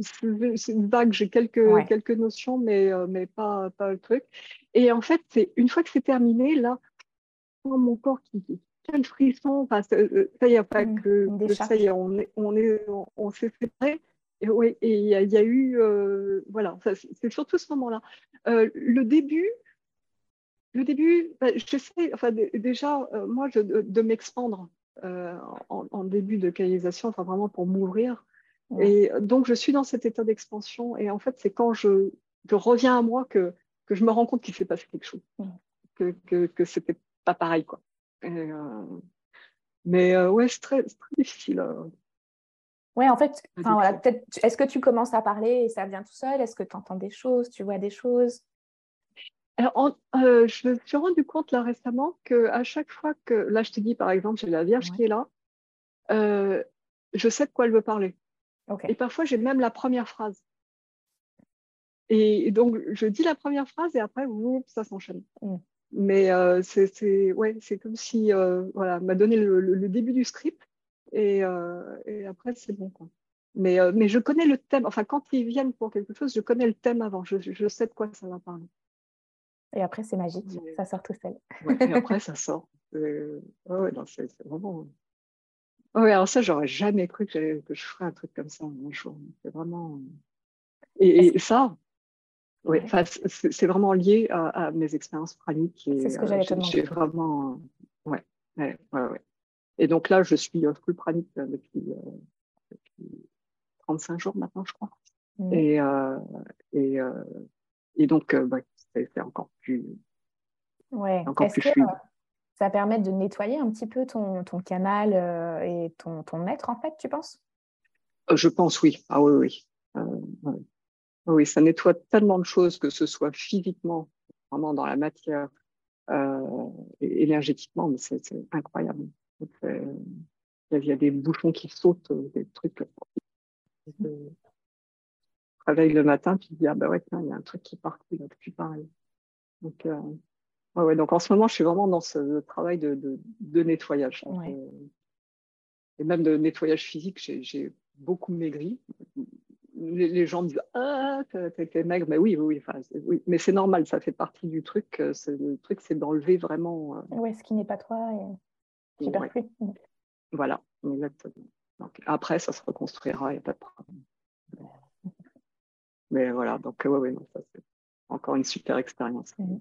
c'est une vague, j'ai quelques, quelques notions, mais, euh, mais pas, pas le truc. Et en fait, c'est une fois que c'est terminé, là, mon corps qui quel frisson, enfin, euh, ça y a pas mmh, que, ça y est, on est, on est, on, s'est séparés. Et oui, et il y, a eu, euh, voilà, c'est surtout ce moment-là. le début, le début, bah, je sais, enfin, déjà, moi, je, de, m'expandre en, en, début de canalisation, enfin, vraiment pour m'ouvrir, et donc, je suis dans cet état d'expansion. Et en fait, c'est quand je, reviens à moi que, que je me rends compte qu'il s'est passé quelque chose, que, que, que c'était pas pareil. Quoi. mais ouais, c'est très, très, difficile. Ouais, en fait, voilà, est-ce que tu commences à parler et ça vient tout seul? Est-ce que tu entends des choses? Tu vois des choses? Alors, je me suis rendu compte là récemment qu'à chaque fois que, là je te dis par exemple, j'ai la Vierge qui est là, je sais de quoi elle veut parler. Et parfois j'ai même la première phrase. Et donc je dis la première phrase et après, ça s'enchaîne. Mm. Mais c'est ouais, comme si voilà, m'a donné le, début du script et, et après c'est bon. Quoi. Mais, mais je connais le thème, enfin quand ils viennent pour quelque chose, je connais le thème avant, je, je sais de quoi ça va parler. Et après, c'est magique, ça sort tout seul. et [LAUGHS] après, ça sort. Euh, ouais, c'est vraiment. Ouais, alors ça, j'aurais jamais cru que, que, je ferais un truc comme ça un jour. C'est vraiment. Et, ça, oui, c'est vraiment lié à, mes expériences praniques. C'est ce que j'allais te demander. vraiment. Ouais, ouais, ouais, Et donc là, je suis full pranique depuis, depuis 35 jours maintenant, je crois. Mmh. Et, euh, et, euh, et donc, bah, c'est encore plus. Ouais. Est-ce que ça permet de nettoyer un petit peu ton, ton canal euh, et ton, ton, être, en fait, tu penses? Euh, Je pense, oui. Ah oui, oui. Euh, oui, ça nettoie tellement de choses, que ce soit physiquement, vraiment dans la matière, et énergétiquement, mais c'est incroyable. Il y a des bouchons qui sautent, des trucs. Mmh réveilles le matin, tu te dis, ah bah ouais, il y a un truc qui part là depuis pareil. Donc, euh, ouais, donc en ce moment, je suis vraiment dans ce travail de, de, nettoyage. Euh, et même de nettoyage physique, j'ai beaucoup maigri. Les, gens me disent Ah, t'es maigre. Mais oui, oui, oui. Mais c'est normal, ça fait partie du truc. Euh, le truc, c'est d'enlever vraiment. Oui, ce qui n'est pas toi et ouais. Voilà, exactement. Donc, après, ça se reconstruira, il n'y a pas de problème. Mais voilà, donc ouais, ouais, ça c'est encore une super expérience. Mhm.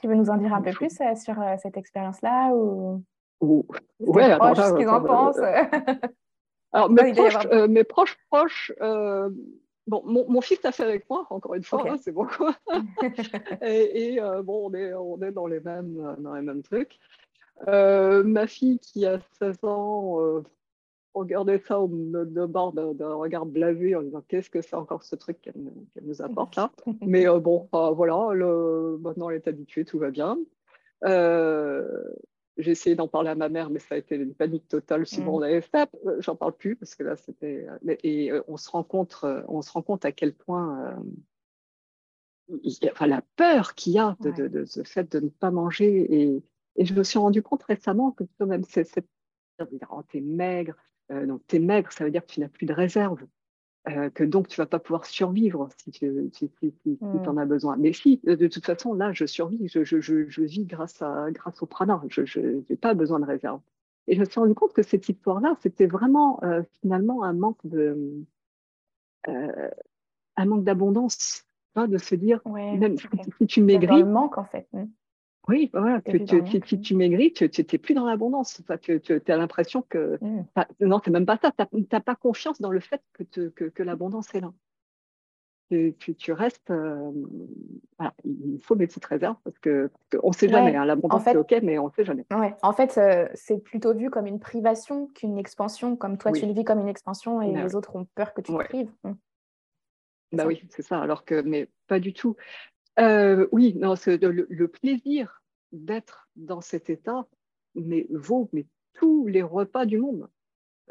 Tu veux nous en dire un peu plus euh, sur euh, cette expérience-là ou... Ouais, alors, ce qu'ils en pensent? [LAUGHS] Alors, mes, proches, euh, mes proches, proches, bon, mon, mon, fils a fait avec moi, encore une fois, hein, c'est bon quoi. [LAUGHS] et, et bon, on est, on est dans les mêmes, dans les mêmes trucs. ma fille qui a 16 ans, regarder ça de bord d'un regard blavé en disant qu'est-ce que c'est encore ce truc qu'elle nous apporte là. [LAUGHS] Mais euh, bon, euh, voilà, le, maintenant elle est habituée, tout va bien. Euh, j'ai essayé d'en parler à ma mère, mais ça a été une panique totale. Si bon, on avait fait, j'en parle plus parce que là c'était. Et on se rend compte, on se rend compte à quel point. enfin, la peur qu'il y a de, ce fait de ne pas manger. Et, et, je me suis rendu compte récemment que même cette oh, t'es maigre, euh, donc, tu es maigre, ça veut dire que tu n'as plus de réserve, euh, que donc tu vas pas pouvoir survivre si tu si, mmh. en as besoin. Mais si, de toute façon, là, je survis, je, je, je, vis grâce, à, grâce au prana, je n'ai pas besoin de réserve. Et je me suis rendu compte que cette histoire-là, c'était vraiment euh, finalement un manque de un manque d'abondance, de se dire, même si, tu maigris. Un manque en fait. Mmh. Oui, voilà, tu, si tu maigris, tu n'es plus dans l'abondance. tu, as l'impression que. Mmh. Non, c'est même pas ça. Tu n'as pas confiance dans le fait que, que, que l'abondance est là. Tu, restes. Euh, voilà, il faut des petites réserves parce qu'on ne sait jamais. Hein, l'abondance, c'est OK, mais on ne sait jamais. Ouais. En fait, euh, c'est plutôt vu comme une privation qu'une expansion. Comme toi, tu le vis comme une expansion et les autres ont peur que tu te prives. Mmh. Bah oui, c'est ça. Alors que, mais pas du tout. Euh, oui, non, le, le, plaisir d'être dans cet état mais, vaut mais, tous les repas du monde.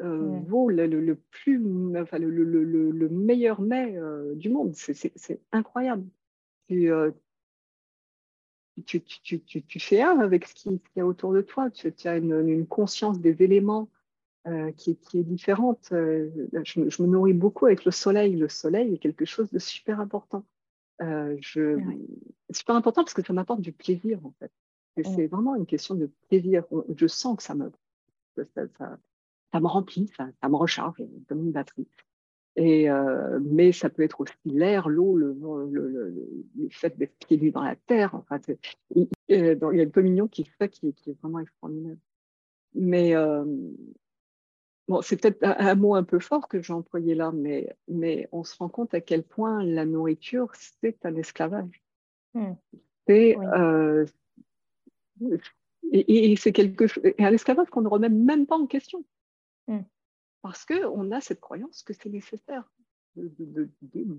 Euh, vaut le, le, plus, enfin, le, meilleur mets euh, du monde. C'est incroyable. Tu, tu, tu, tu, fais un avec ce qu'il y a autour de toi. Tu, as une, une, conscience des éléments qui, est, qui, est, différente. Je, je, me nourris beaucoup avec le soleil. Le soleil est quelque chose de super important. Euh, je... C'est super important parce que ça m'apporte du plaisir, en fait. Mmh. C'est vraiment une question de plaisir. Je sens que ça me, ça, ça, me remplit, ça, ça, me recharge comme une batterie. Et, euh, mais ça peut être aussi l'air, l'eau, le, le, le, le, fait d'être pieds nus dans la terre. Enfin, il, y a une communion qui fait qui, qui est vraiment extraordinaire. Mais, euh, Bon, c'est peut-être un, mot un peu fort que j'ai employé là, mais, mais on se rend compte à quel point la nourriture, c'est un esclavage. Hmm. C'est, euh, et, c'est quelque chose, et un esclavage qu'on ne remet même pas en question. Mm. Parce qu'on a cette croyance que c'est nécessaire de,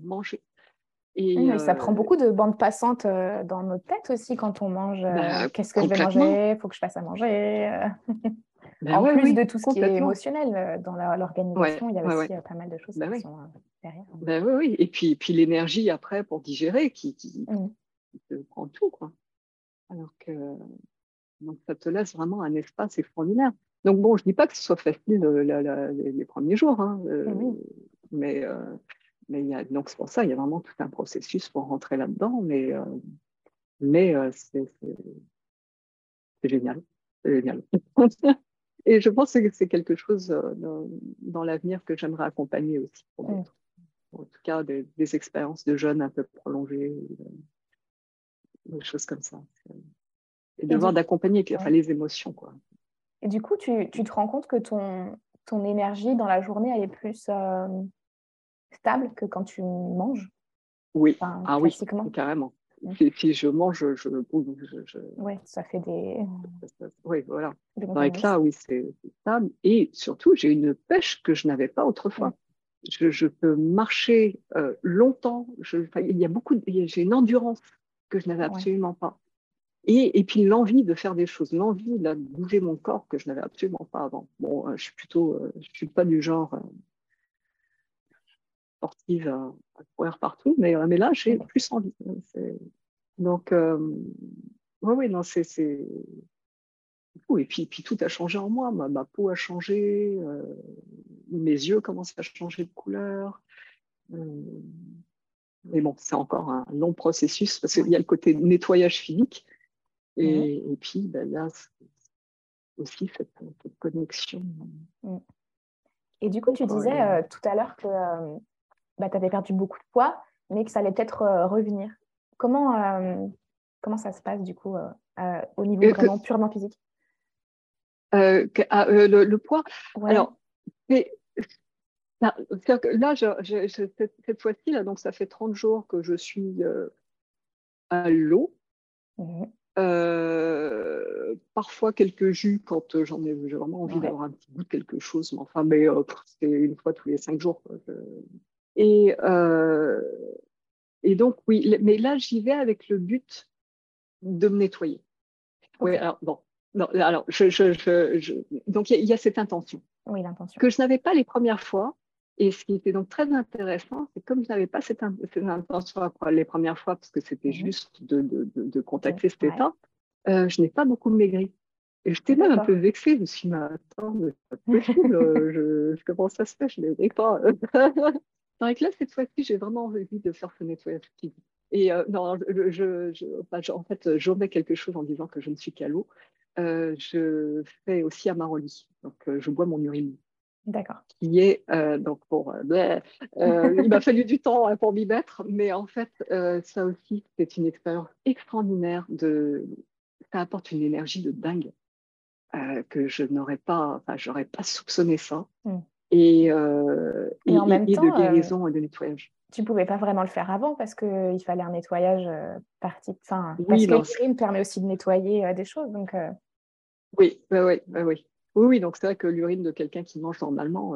manger. Et ça prend euh, beaucoup de bandes passantes euh, dans notre tête aussi quand on mange. Bah, qu'est-ce que je vais manger Il faut que je fasse à manger. [LAUGHS] Bah en plus de tout ce qui est émotionnel dans l'organisation, il y a aussi pas mal de choses bah qui sont derrière. oui, oui. Et puis, puis l'énergie après pour digérer qui, qui, mm. prend tout. Quoi. Alors que donc, ça te laisse vraiment un espace extraordinaire. Donc, bon, je ne dis pas que ce soit facile les, premiers jours, hein, mais mais y a, donc c'est pour ça, il y a vraiment tout un processus pour rentrer là-dedans, mais, euh, mais euh, c'est, génial. C'est génial. [LAUGHS] Et je pense que c'est quelque chose euh, dans, l'avenir que j'aimerais accompagner aussi pour En tout cas, des, expériences de jeunes un peu prolongées, des choses comme ça. Et, devoir d'accompagner les émotions. Quoi. Et du coup, tu, tu, te rends compte que ton, ton énergie dans la journée, elle est plus stable que quand tu manges? Oui, ah oui, carrément. Si, je mange, je, je, Oui, ça fait des. Oui, voilà. Dans les là, oui, c'est stable. Et surtout, j'ai une pêche que je n'avais pas autrefois. Je, peux marcher euh, longtemps. il y a beaucoup. J'ai une endurance que je n'avais absolument pas. Et, et, puis l'envie de faire des choses, l'envie de bouger mon corps que je n'avais absolument pas avant. Bon, euh, je suis plutôt, euh, je suis pas du genre sportive à, courir partout, mais, euh, mais là, j'ai plus envie. Donc, euh, oui, oui, non, c'est. Et puis, puis tout a changé en moi. Ma, peau a changé, euh, mes yeux commencent à changer de couleur. mais bon, c'est encore un long processus parce qu'il y a le côté nettoyage physique. Et, et puis ben, là, aussi cette, connexion. Et du coup, tu disais tout à l'heure que bah, tu avais perdu beaucoup de poids, mais que ça allait peut-être euh, revenir. Comment, euh, comment ça se passe du coup euh, au niveau vraiment purement physique? Ah, le, poids? Alors, mais, là, cette, fois-ci, là, donc ça fait 30 jours que je suis à l'eau. Mmh. parfois quelques jus quand j'en ai, vraiment envie d'avoir un petit goût de quelque chose, mais enfin, mais c'est une fois tous les cinq jours. Et, euh, et donc, oui, mais là, j'y vais avec le but de me nettoyer. Oui, alors, bon. Non, alors, je, je, je, donc, il y, a cette intention. Oui, l'intention. Que je n'avais pas les premières fois. Et ce qui était donc très intéressant, c'est comme je n'avais pas cette, intention les premières fois, parce que c'était mhm. juste de, de, de, contacter cet état, euh, je n'ai pas beaucoup maigri. Et j'étais même un peu vexée. Je me suis dit, mais attends, c'est pas possible. Euh, je, comment ça se fait Je ne maigris pas. [LAUGHS] Donc là, cette fois-ci, j'ai vraiment envie de faire ce nettoyage. Et euh, non, je, en fait, j'omets quelque chose en disant que je ne suis qu'à l'eau. Euh, je fais aussi à Maroli. Donc, euh, je bois mon urine. D'accord. Qui est, donc, pour. [LAUGHS] il m'a fallu du temps hein, pour m'y mettre, mais en fait, ça aussi, c'est une expérience extraordinaire. De, ça apporte une énergie de dingue que je n'aurais pas, enfin, j'aurais pas soupçonné ça. Hmm et, euh, et, en même temps, de euh, guérison et de nettoyage. Tu ne pouvais pas vraiment le faire avant parce qu'il fallait un nettoyage euh, parti. Enfin, oui, parce que l'urine permet aussi de nettoyer des choses. Donc, oui, oui, oui, oui, oui. Oui, donc c'est vrai que l'urine de quelqu'un qui mange normalement,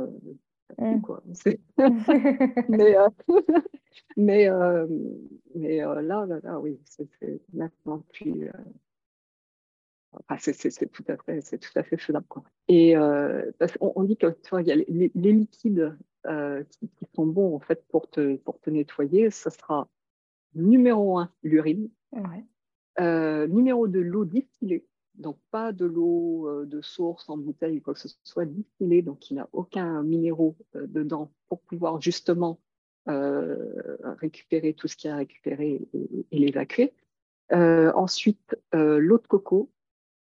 mmh. quoi. [LAUGHS] mais [LAUGHS] mais, mais là, là, là, oui, c'est maintenant plus c'est tout à fait, c'est tout à fait faisable. Quoi. Et euh, parce on dit que tu vois, il y a les, liquides euh, qui, sont bons en fait pour te, pour te nettoyer. Ce sera numéro un l'urine, euh, numéro deux l'eau distillée. Donc pas de l'eau de source en bouteille ou quoi que ce soit distillée, donc qui n'a aucun minéraux dedans pour pouvoir justement récupérer tout ce qu'il y a à récupérer et, et l'évacuer. ensuite, l'eau de coco,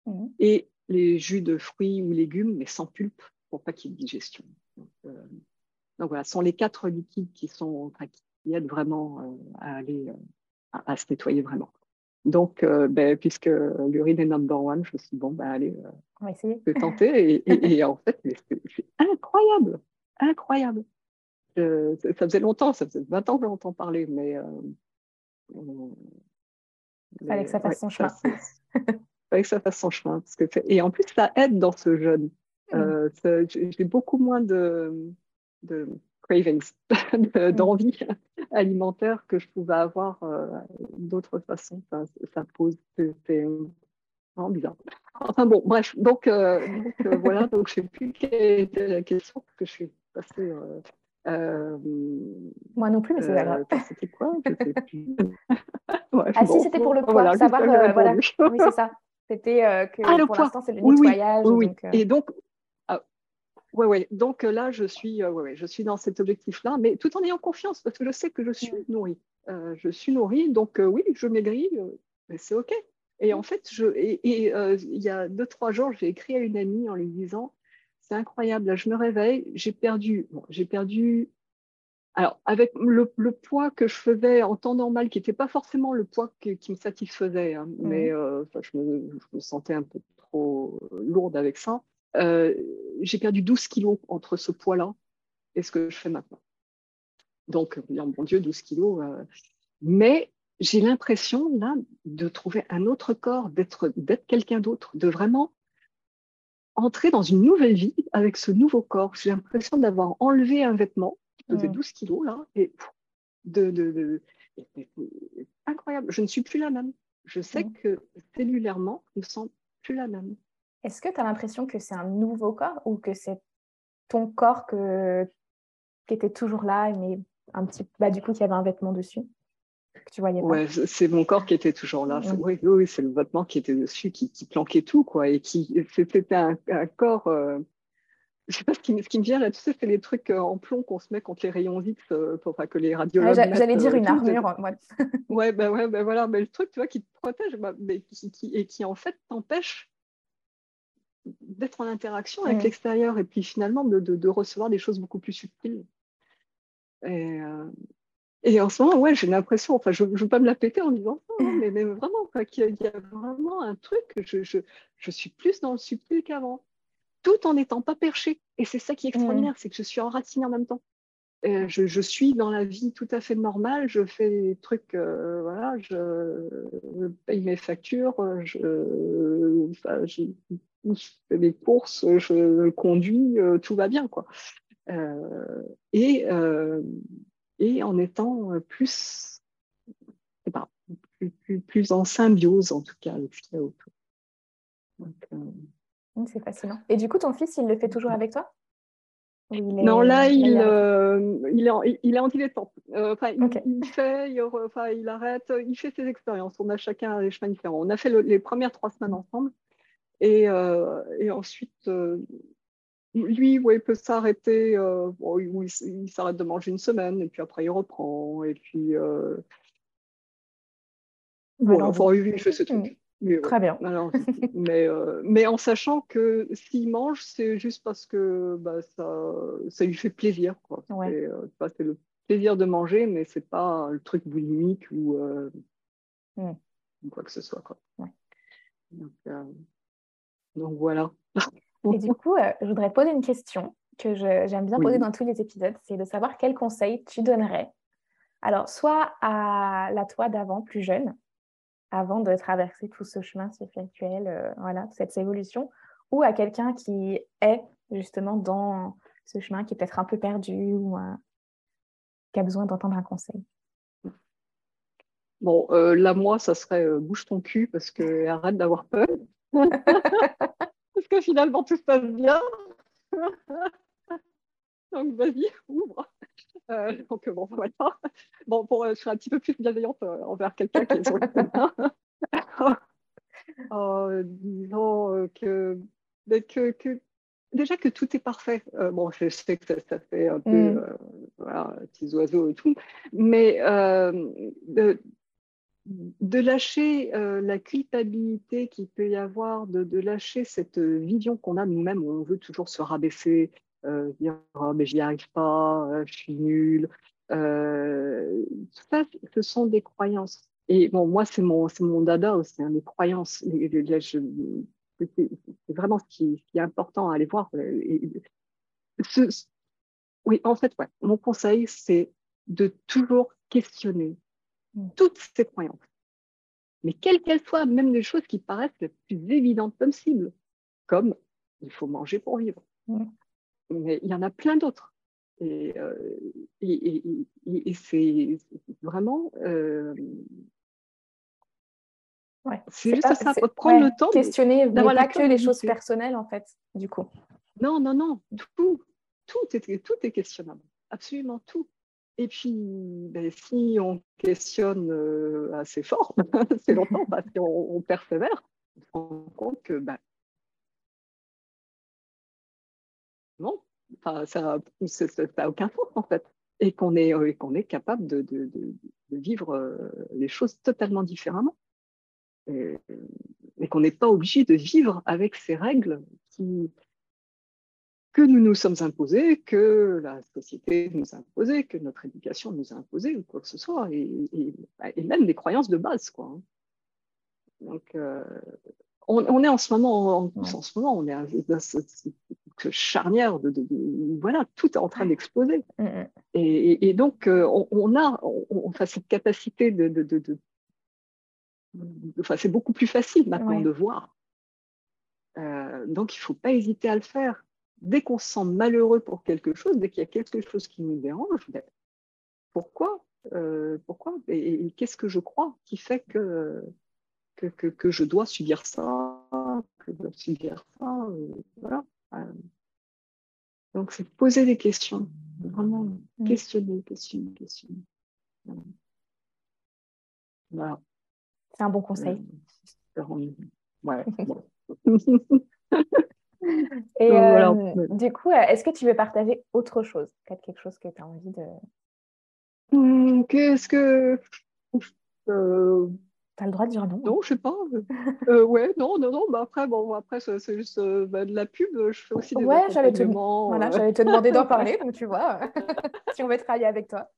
Mmh. et les jus de fruits ou légumes, mais sans pulpe, pour pas qu'il y ait de digestion. Donc, euh, voilà, ce sont les quatre liquides qui, sont, qui aident vraiment euh, à aller euh, à, se nettoyer vraiment. Donc, ben, puisque l'urine est number one, je me suis dit, bon, ben, allez, on va essayer. Je vais tenter. Et, en fait, c'est incroyable, incroyable. ça faisait longtemps, ça faisait 20 ans que j'entends parler, mais. Il fallait que ça fasse son chemin. Fallait que ça fasse son chemin. Parce que et en plus, ça aide dans ce jeûne. Euh, j'ai beaucoup moins de, de cravings, [LAUGHS] mm. d'envie alimentaire que je pouvais avoir euh, d'autres façons. Ça, ça pose, c'est vraiment bizarre. Enfin bon, bref, donc, euh, donc voilà, [LAUGHS] donc je ne sais plus quelle était la question que je suis passée. Moi non plus, mais c'est pas grave. C'était quoi? [LAUGHS] Ah si, c'était pour le poids, savoir, voilà. oui, c'est ça. C'était que ah, pour l'instant, c'est le nettoyage. Oui, oui, Et donc, oui, oui. Donc euh, là, je suis, euh, ouais, je suis dans cet objectif-là, mais tout en ayant confiance, parce que je sais que je suis nourrie. Euh, je suis nourrie, donc oui, je maigris, mais c'est OK. Et en fait, je, et, il y a deux, trois jours, j'ai écrit à une amie en lui disant C'est incroyable, là, je me réveille, j'ai perdu, bon, j'ai perdu. Alors, avec le, poids que je faisais en temps normal, qui n'était pas forcément le poids qui me satisfaisait, hein, mais je me, je, me, sentais un peu trop lourde avec ça. Euh, j'ai perdu 12 kilos entre ce poids-là et ce que je fais maintenant. Donc, mon Dieu, 12 kilos. Euh, mais j'ai l'impression, là, de trouver un autre corps, d'être quelqu'un d'autre, de vraiment entrer dans une nouvelle vie avec ce nouveau corps. J'ai l'impression d'avoir enlevé un vêtement pesait 12 kilos, là, et de, de, incroyable. Je ne suis plus la même. Je sais que cellulairement, je ne me sens plus la même. Est-ce que tu as l'impression que c'est un nouveau corps ou que c'est ton corps que... qui était toujours là, mais un petit... bah, du coup, qui avait un vêtement dessus que tu voyais Ouais, c'est mon corps qui était toujours là. Oui, oui, c'est le vêtement qui était dessus, qui, planquait tout, quoi. Et qui c'était un, corps. Euh... Je sais pas ce qui, ce qui me vient là, tu sais, c'est les trucs euh, en plomb qu'on se met contre les rayons X euh, pour pas que les radiologues. J'allais dire euh, une armure, [LAUGHS] ouais, ben ouais, ben voilà, mais le truc, tu vois, qui te protège, bah, mais qui, et qui en fait t'empêche d'être en interaction avec l'extérieur et puis finalement de, recevoir des choses beaucoup plus subtiles. Et, euh, et en ce moment, ouais, j'ai l'impression, enfin, je ne veux pas me la péter en disant ça, hein, [LAUGHS] mais, mais, vraiment, qu'il y, a vraiment un truc, je, je, je, suis plus dans le subtil qu'avant, tout en n'étant pas perché. Et c'est ça qui est extraordinaire, c'est que je suis enracinée en même temps. je, je, suis dans la vie tout à fait normale, je fais des trucs, euh, voilà, je, paye mes factures, je, enfin, je fais des courses, je conduis, euh, tout va bien. Quoi. Euh, et, euh, et en étant plus, ben, plus, plus, plus, en symbiose, en tout cas, avec ce qu'il y a autour. C'est fascinant. Et du coup, ton fils, il le fait toujours avec toi? Non, là, il, il, est en, il est en dilettante. enfin, il, fait, il, enfin, il arrête, il fait ses expériences. On a chacun des chemins différents. On a fait les premières trois semaines ensemble. Et, euh, et ensuite, euh, lui, ouais, il peut s'arrêter, euh, il, s'arrête de manger une semaine, et puis après, il reprend. Et puis. Bon, enfin, oui, il fait ce Très bien. mais, mais en sachant que s'il mange, c'est juste parce que bah, ça, ça lui fait plaisir. Quoi. C'est, le plaisir de manger, mais c'est pas le truc boulimique ou, mmh. quoi que ce soit. Quoi. Donc, donc voilà. [LAUGHS] Et du coup, euh, je voudrais poser une question que j'aime bien poser dans tous les épisodes, c'est de savoir quel conseil tu donnerais. Alors, soit à la toi d'avant, plus jeune, avant de traverser tout ce chemin spirituel, euh, voilà, cette évolution, ou à quelqu'un qui est justement dans ce chemin, qui est peut-être un peu perdu ou euh, qui a besoin d'entendre un conseil. Bon, là, moi, ça serait bouge ton cul parce que [LAUGHS] arrête d'avoir peur. [LAUGHS] Parce que finalement, tout se passe bien. [LAUGHS] donc, vas-y, ouvre. [LAUGHS] Euh, donc, bon, voilà. Bon, pour, euh, je serai un petit peu plus bienveillante euh, envers quelqu'un qui est sur le chemin. disons que, que, que, déjà que tout est parfait. bon, je sais que ça, fait un peu mm. voilà, petits oiseaux et tout, mais de, de lâcher euh, la culpabilité qu'il peut y avoir, de, lâcher cette vision qu'on a nous-mêmes où on veut toujours se rabaisser, euh, dire oh, mais j'y arrive pas, euh, je suis nulle. tout ça, ce sont des croyances. Et bon, moi, c'est mon, mon dada aussi, hein, les croyances. c'est vraiment ce qui, est important à aller voir. oui, en fait, ouais, mon conseil, c'est de toujours questionner toutes ces croyances. mais quelles qu'elles soient, même des choses qui paraissent les plus évidentes possibles, comme il faut manger pour vivre. Mais il y en a plein d'autres. Et, euh, et, c'est vraiment. Euh, c'est juste ça, prendre le temps. Questionner, d'avoir pas que les choses personnelles, en fait, du coup. Non, non, non, tout, tout est, tout est questionnable, absolument tout. Et puis, ben, si on questionne euh, assez fort, [LAUGHS] assez longtemps, parce qu'on on persévère, on se rend compte que ben, non, ça n'a aucun sens en fait. Et qu'on est, euh, qu'on est capable de, de, de, vivre euh, les choses totalement différemment. Et, et qu'on n'est pas obligé de vivre avec ces règles qui, que nous nous sommes imposés, que la société nous a imposé, que notre éducation nous a imposé, ou quoi que ce soit, et, et, même des croyances de base. Quoi. Hein. Donc, euh, on, est en ce moment, en, en, ce moment, on est dans cette charnière de, voilà, tout est en train d'exploser. Mm, mm. Et, donc, euh, on, a on, cette capacité de, de enfin, c'est beaucoup plus facile maintenant de voir. Euh, donc, il ne faut pas hésiter à le faire dès qu'on se sent malheureux pour quelque chose, dès qu'il y a quelque chose qui nous dérange, ben, pourquoi euh, Pourquoi Et, qu'est-ce que je crois qui fait que, que, que, je dois subir ça, que je dois subir ça euh, voilà. Euh, donc, c'est poser des questions, vraiment mm. questionner, questionner, questionner. Voilà. C'est un bon conseil. ouais. [LAUGHS] [LAUGHS] Et euh, du coup, euh, est-ce que tu veux partager autre chose? Quelque chose que tu as envie de. Mmh, qu'est-ce que. Euh... Tu as le droit de dire non Non, je sais pas. euh, ouais, non, non, non. Bah après, bon, après c'est juste euh, bah, de la pub. Je fais aussi des Ouais, j'allais te... Voilà, j'allais te demander d'en parler, [LAUGHS] donc tu vois, [LAUGHS] si on veut travailler avec toi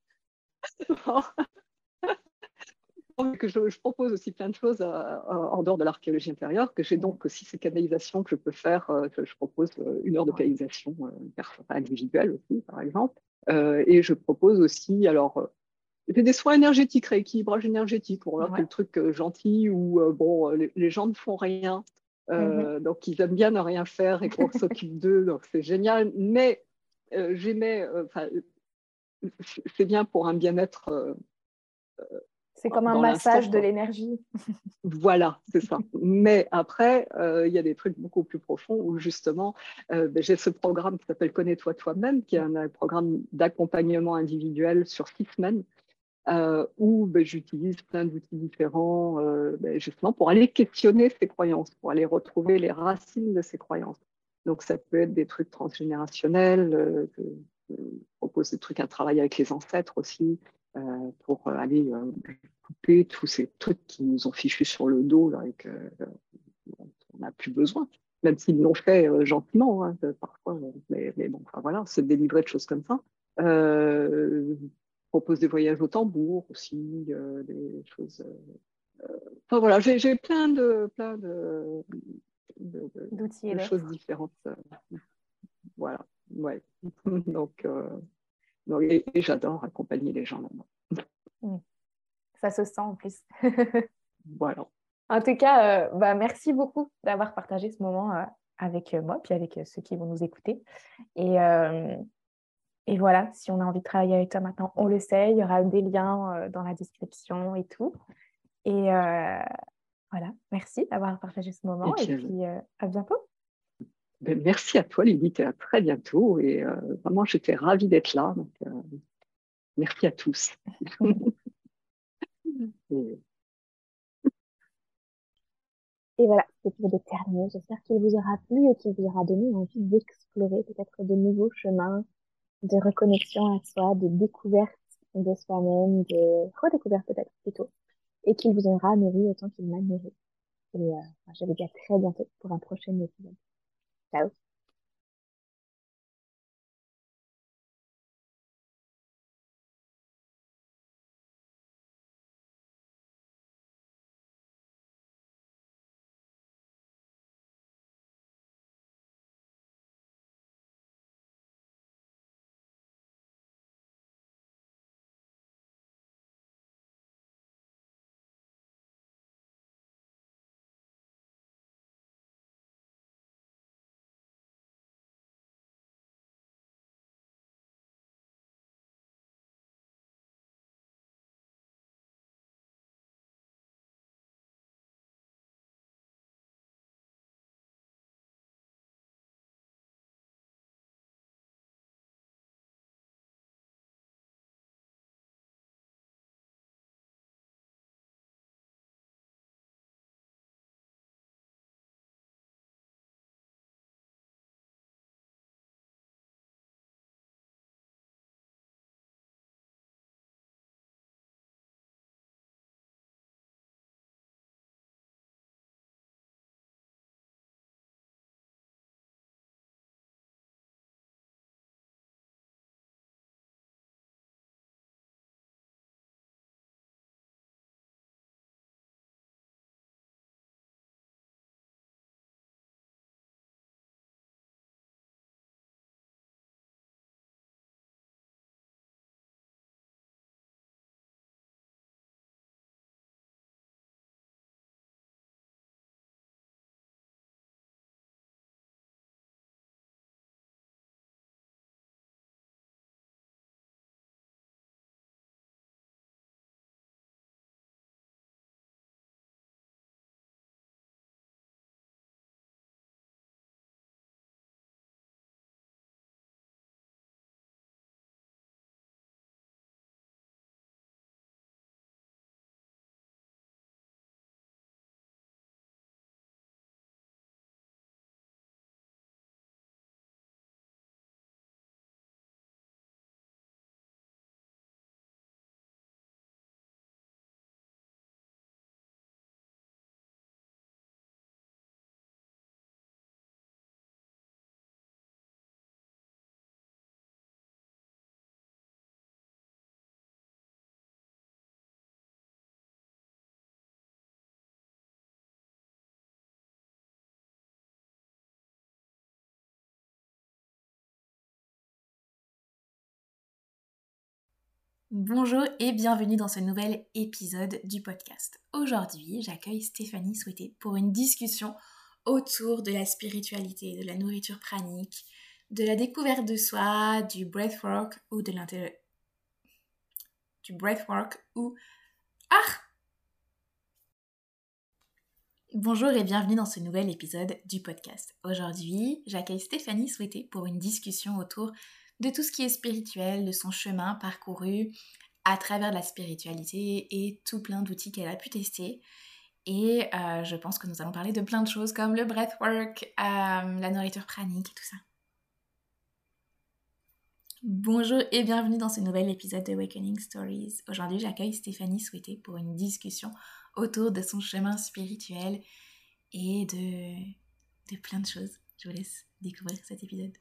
que je, propose aussi plein de choses euh, en dehors de l'archéologie intérieure, que j'ai donc aussi ces canalisations que je peux faire. Euh, je propose euh, une heure de canalisation individuelle aussi, par exemple. et je propose aussi, alors, des soins énergétiques, rééquilibrage énergétique, pour voir quel truc gentil où bon, les, gens ne font rien. Mm-hmm. Donc, ils aiment bien ne rien faire et qu'on [LAUGHS] s'occupe d'eux, donc c'est génial. Mais j'aimais, c'est bien pour un bien-être c'est comme un massage de l'énergie. voilà, c'est ça. [LAUGHS] Mais après, euh, il y a des trucs beaucoup plus profonds où justement, euh, ben, j'ai ce programme qui s'appelle Connais-toi toi-même, qui est un, programme d'accompagnement individuel sur six semaines, euh, où ben, j'utilise plein d'outils différents, ben, justement pour aller questionner ces croyances, pour aller retrouver les racines de ces croyances. Donc ça peut être des trucs transgénérationnels, je propose des trucs à travailler avec les ancêtres aussi, euh, pour aller euh, couper tous ces trucs qui nous ont fichus sur le dos là, et qu'on n'a plus besoin, même s'ils l'ont fait euh, gentiment hein, parfois. Mais, bon, enfin, voilà, se délivrer de choses comme ça. Propose des voyages au tambour aussi, des choses. enfin voilà, j'ai plein de plein de, d'outils de, choses différentes. voilà, ouais. [LAUGHS] Donc et, j'adore accompagner les gens là-bas. Mm. Ça se sent en plus. [LAUGHS] voilà. En tout cas, euh, bah, merci beaucoup d'avoir partagé ce moment euh, avec euh, moi, puis avec ceux qui vont nous écouter. Et, et voilà, si on a envie de travailler avec toi maintenant, on le sait, il y aura des liens dans la description et tout. Et voilà, merci d'avoir partagé ce moment et puis à bientôt. Ben, merci à toi, Lydie, à très bientôt. Et euh, vraiment, j'étais ravie d'être là. Donc, euh, merci à tous. [LAUGHS] et... voilà, c'est pour de terminer. J'espère qu'il vous aura plu et qu'il vous aura donné envie d'explorer peut-être de nouveaux chemins de reconnexion à soi, de découverte de soi-même, de redécouverte peut-être plutôt, et qu'il vous aura nourri autant qu'il m'a nourri. Et euh, je vous dis à très bientôt pour un prochain épisode. Ciao. Bonjour et bienvenue dans ce nouvel épisode du podcast. Aujourd'hui, j'accueille Stéphanie Souhaité pour une discussion autour de la spiritualité, de la nourriture pranique, de la découverte de soi, du breathwork ou de l'intérêt. Du breathwork ou. Ah Bonjour et bienvenue dans ce nouvel épisode du podcast. Aujourd'hui, j'accueille Stéphanie Souhaité pour une discussion autour de tout ce qui est spirituel, de son chemin parcouru à travers la spiritualité et tout plein d'outils qu'elle a pu tester. Et euh, je pense que nous allons parler de plein de choses comme le breathwork, euh, la nourriture pranique et tout ça. Bonjour et bienvenue dans ce nouvel épisode de Awakening Stories. Aujourd'hui, j'accueille Stéphanie Souhaité pour une discussion autour de son chemin spirituel et de, de plein de choses. Je vous laisse découvrir cet épisode.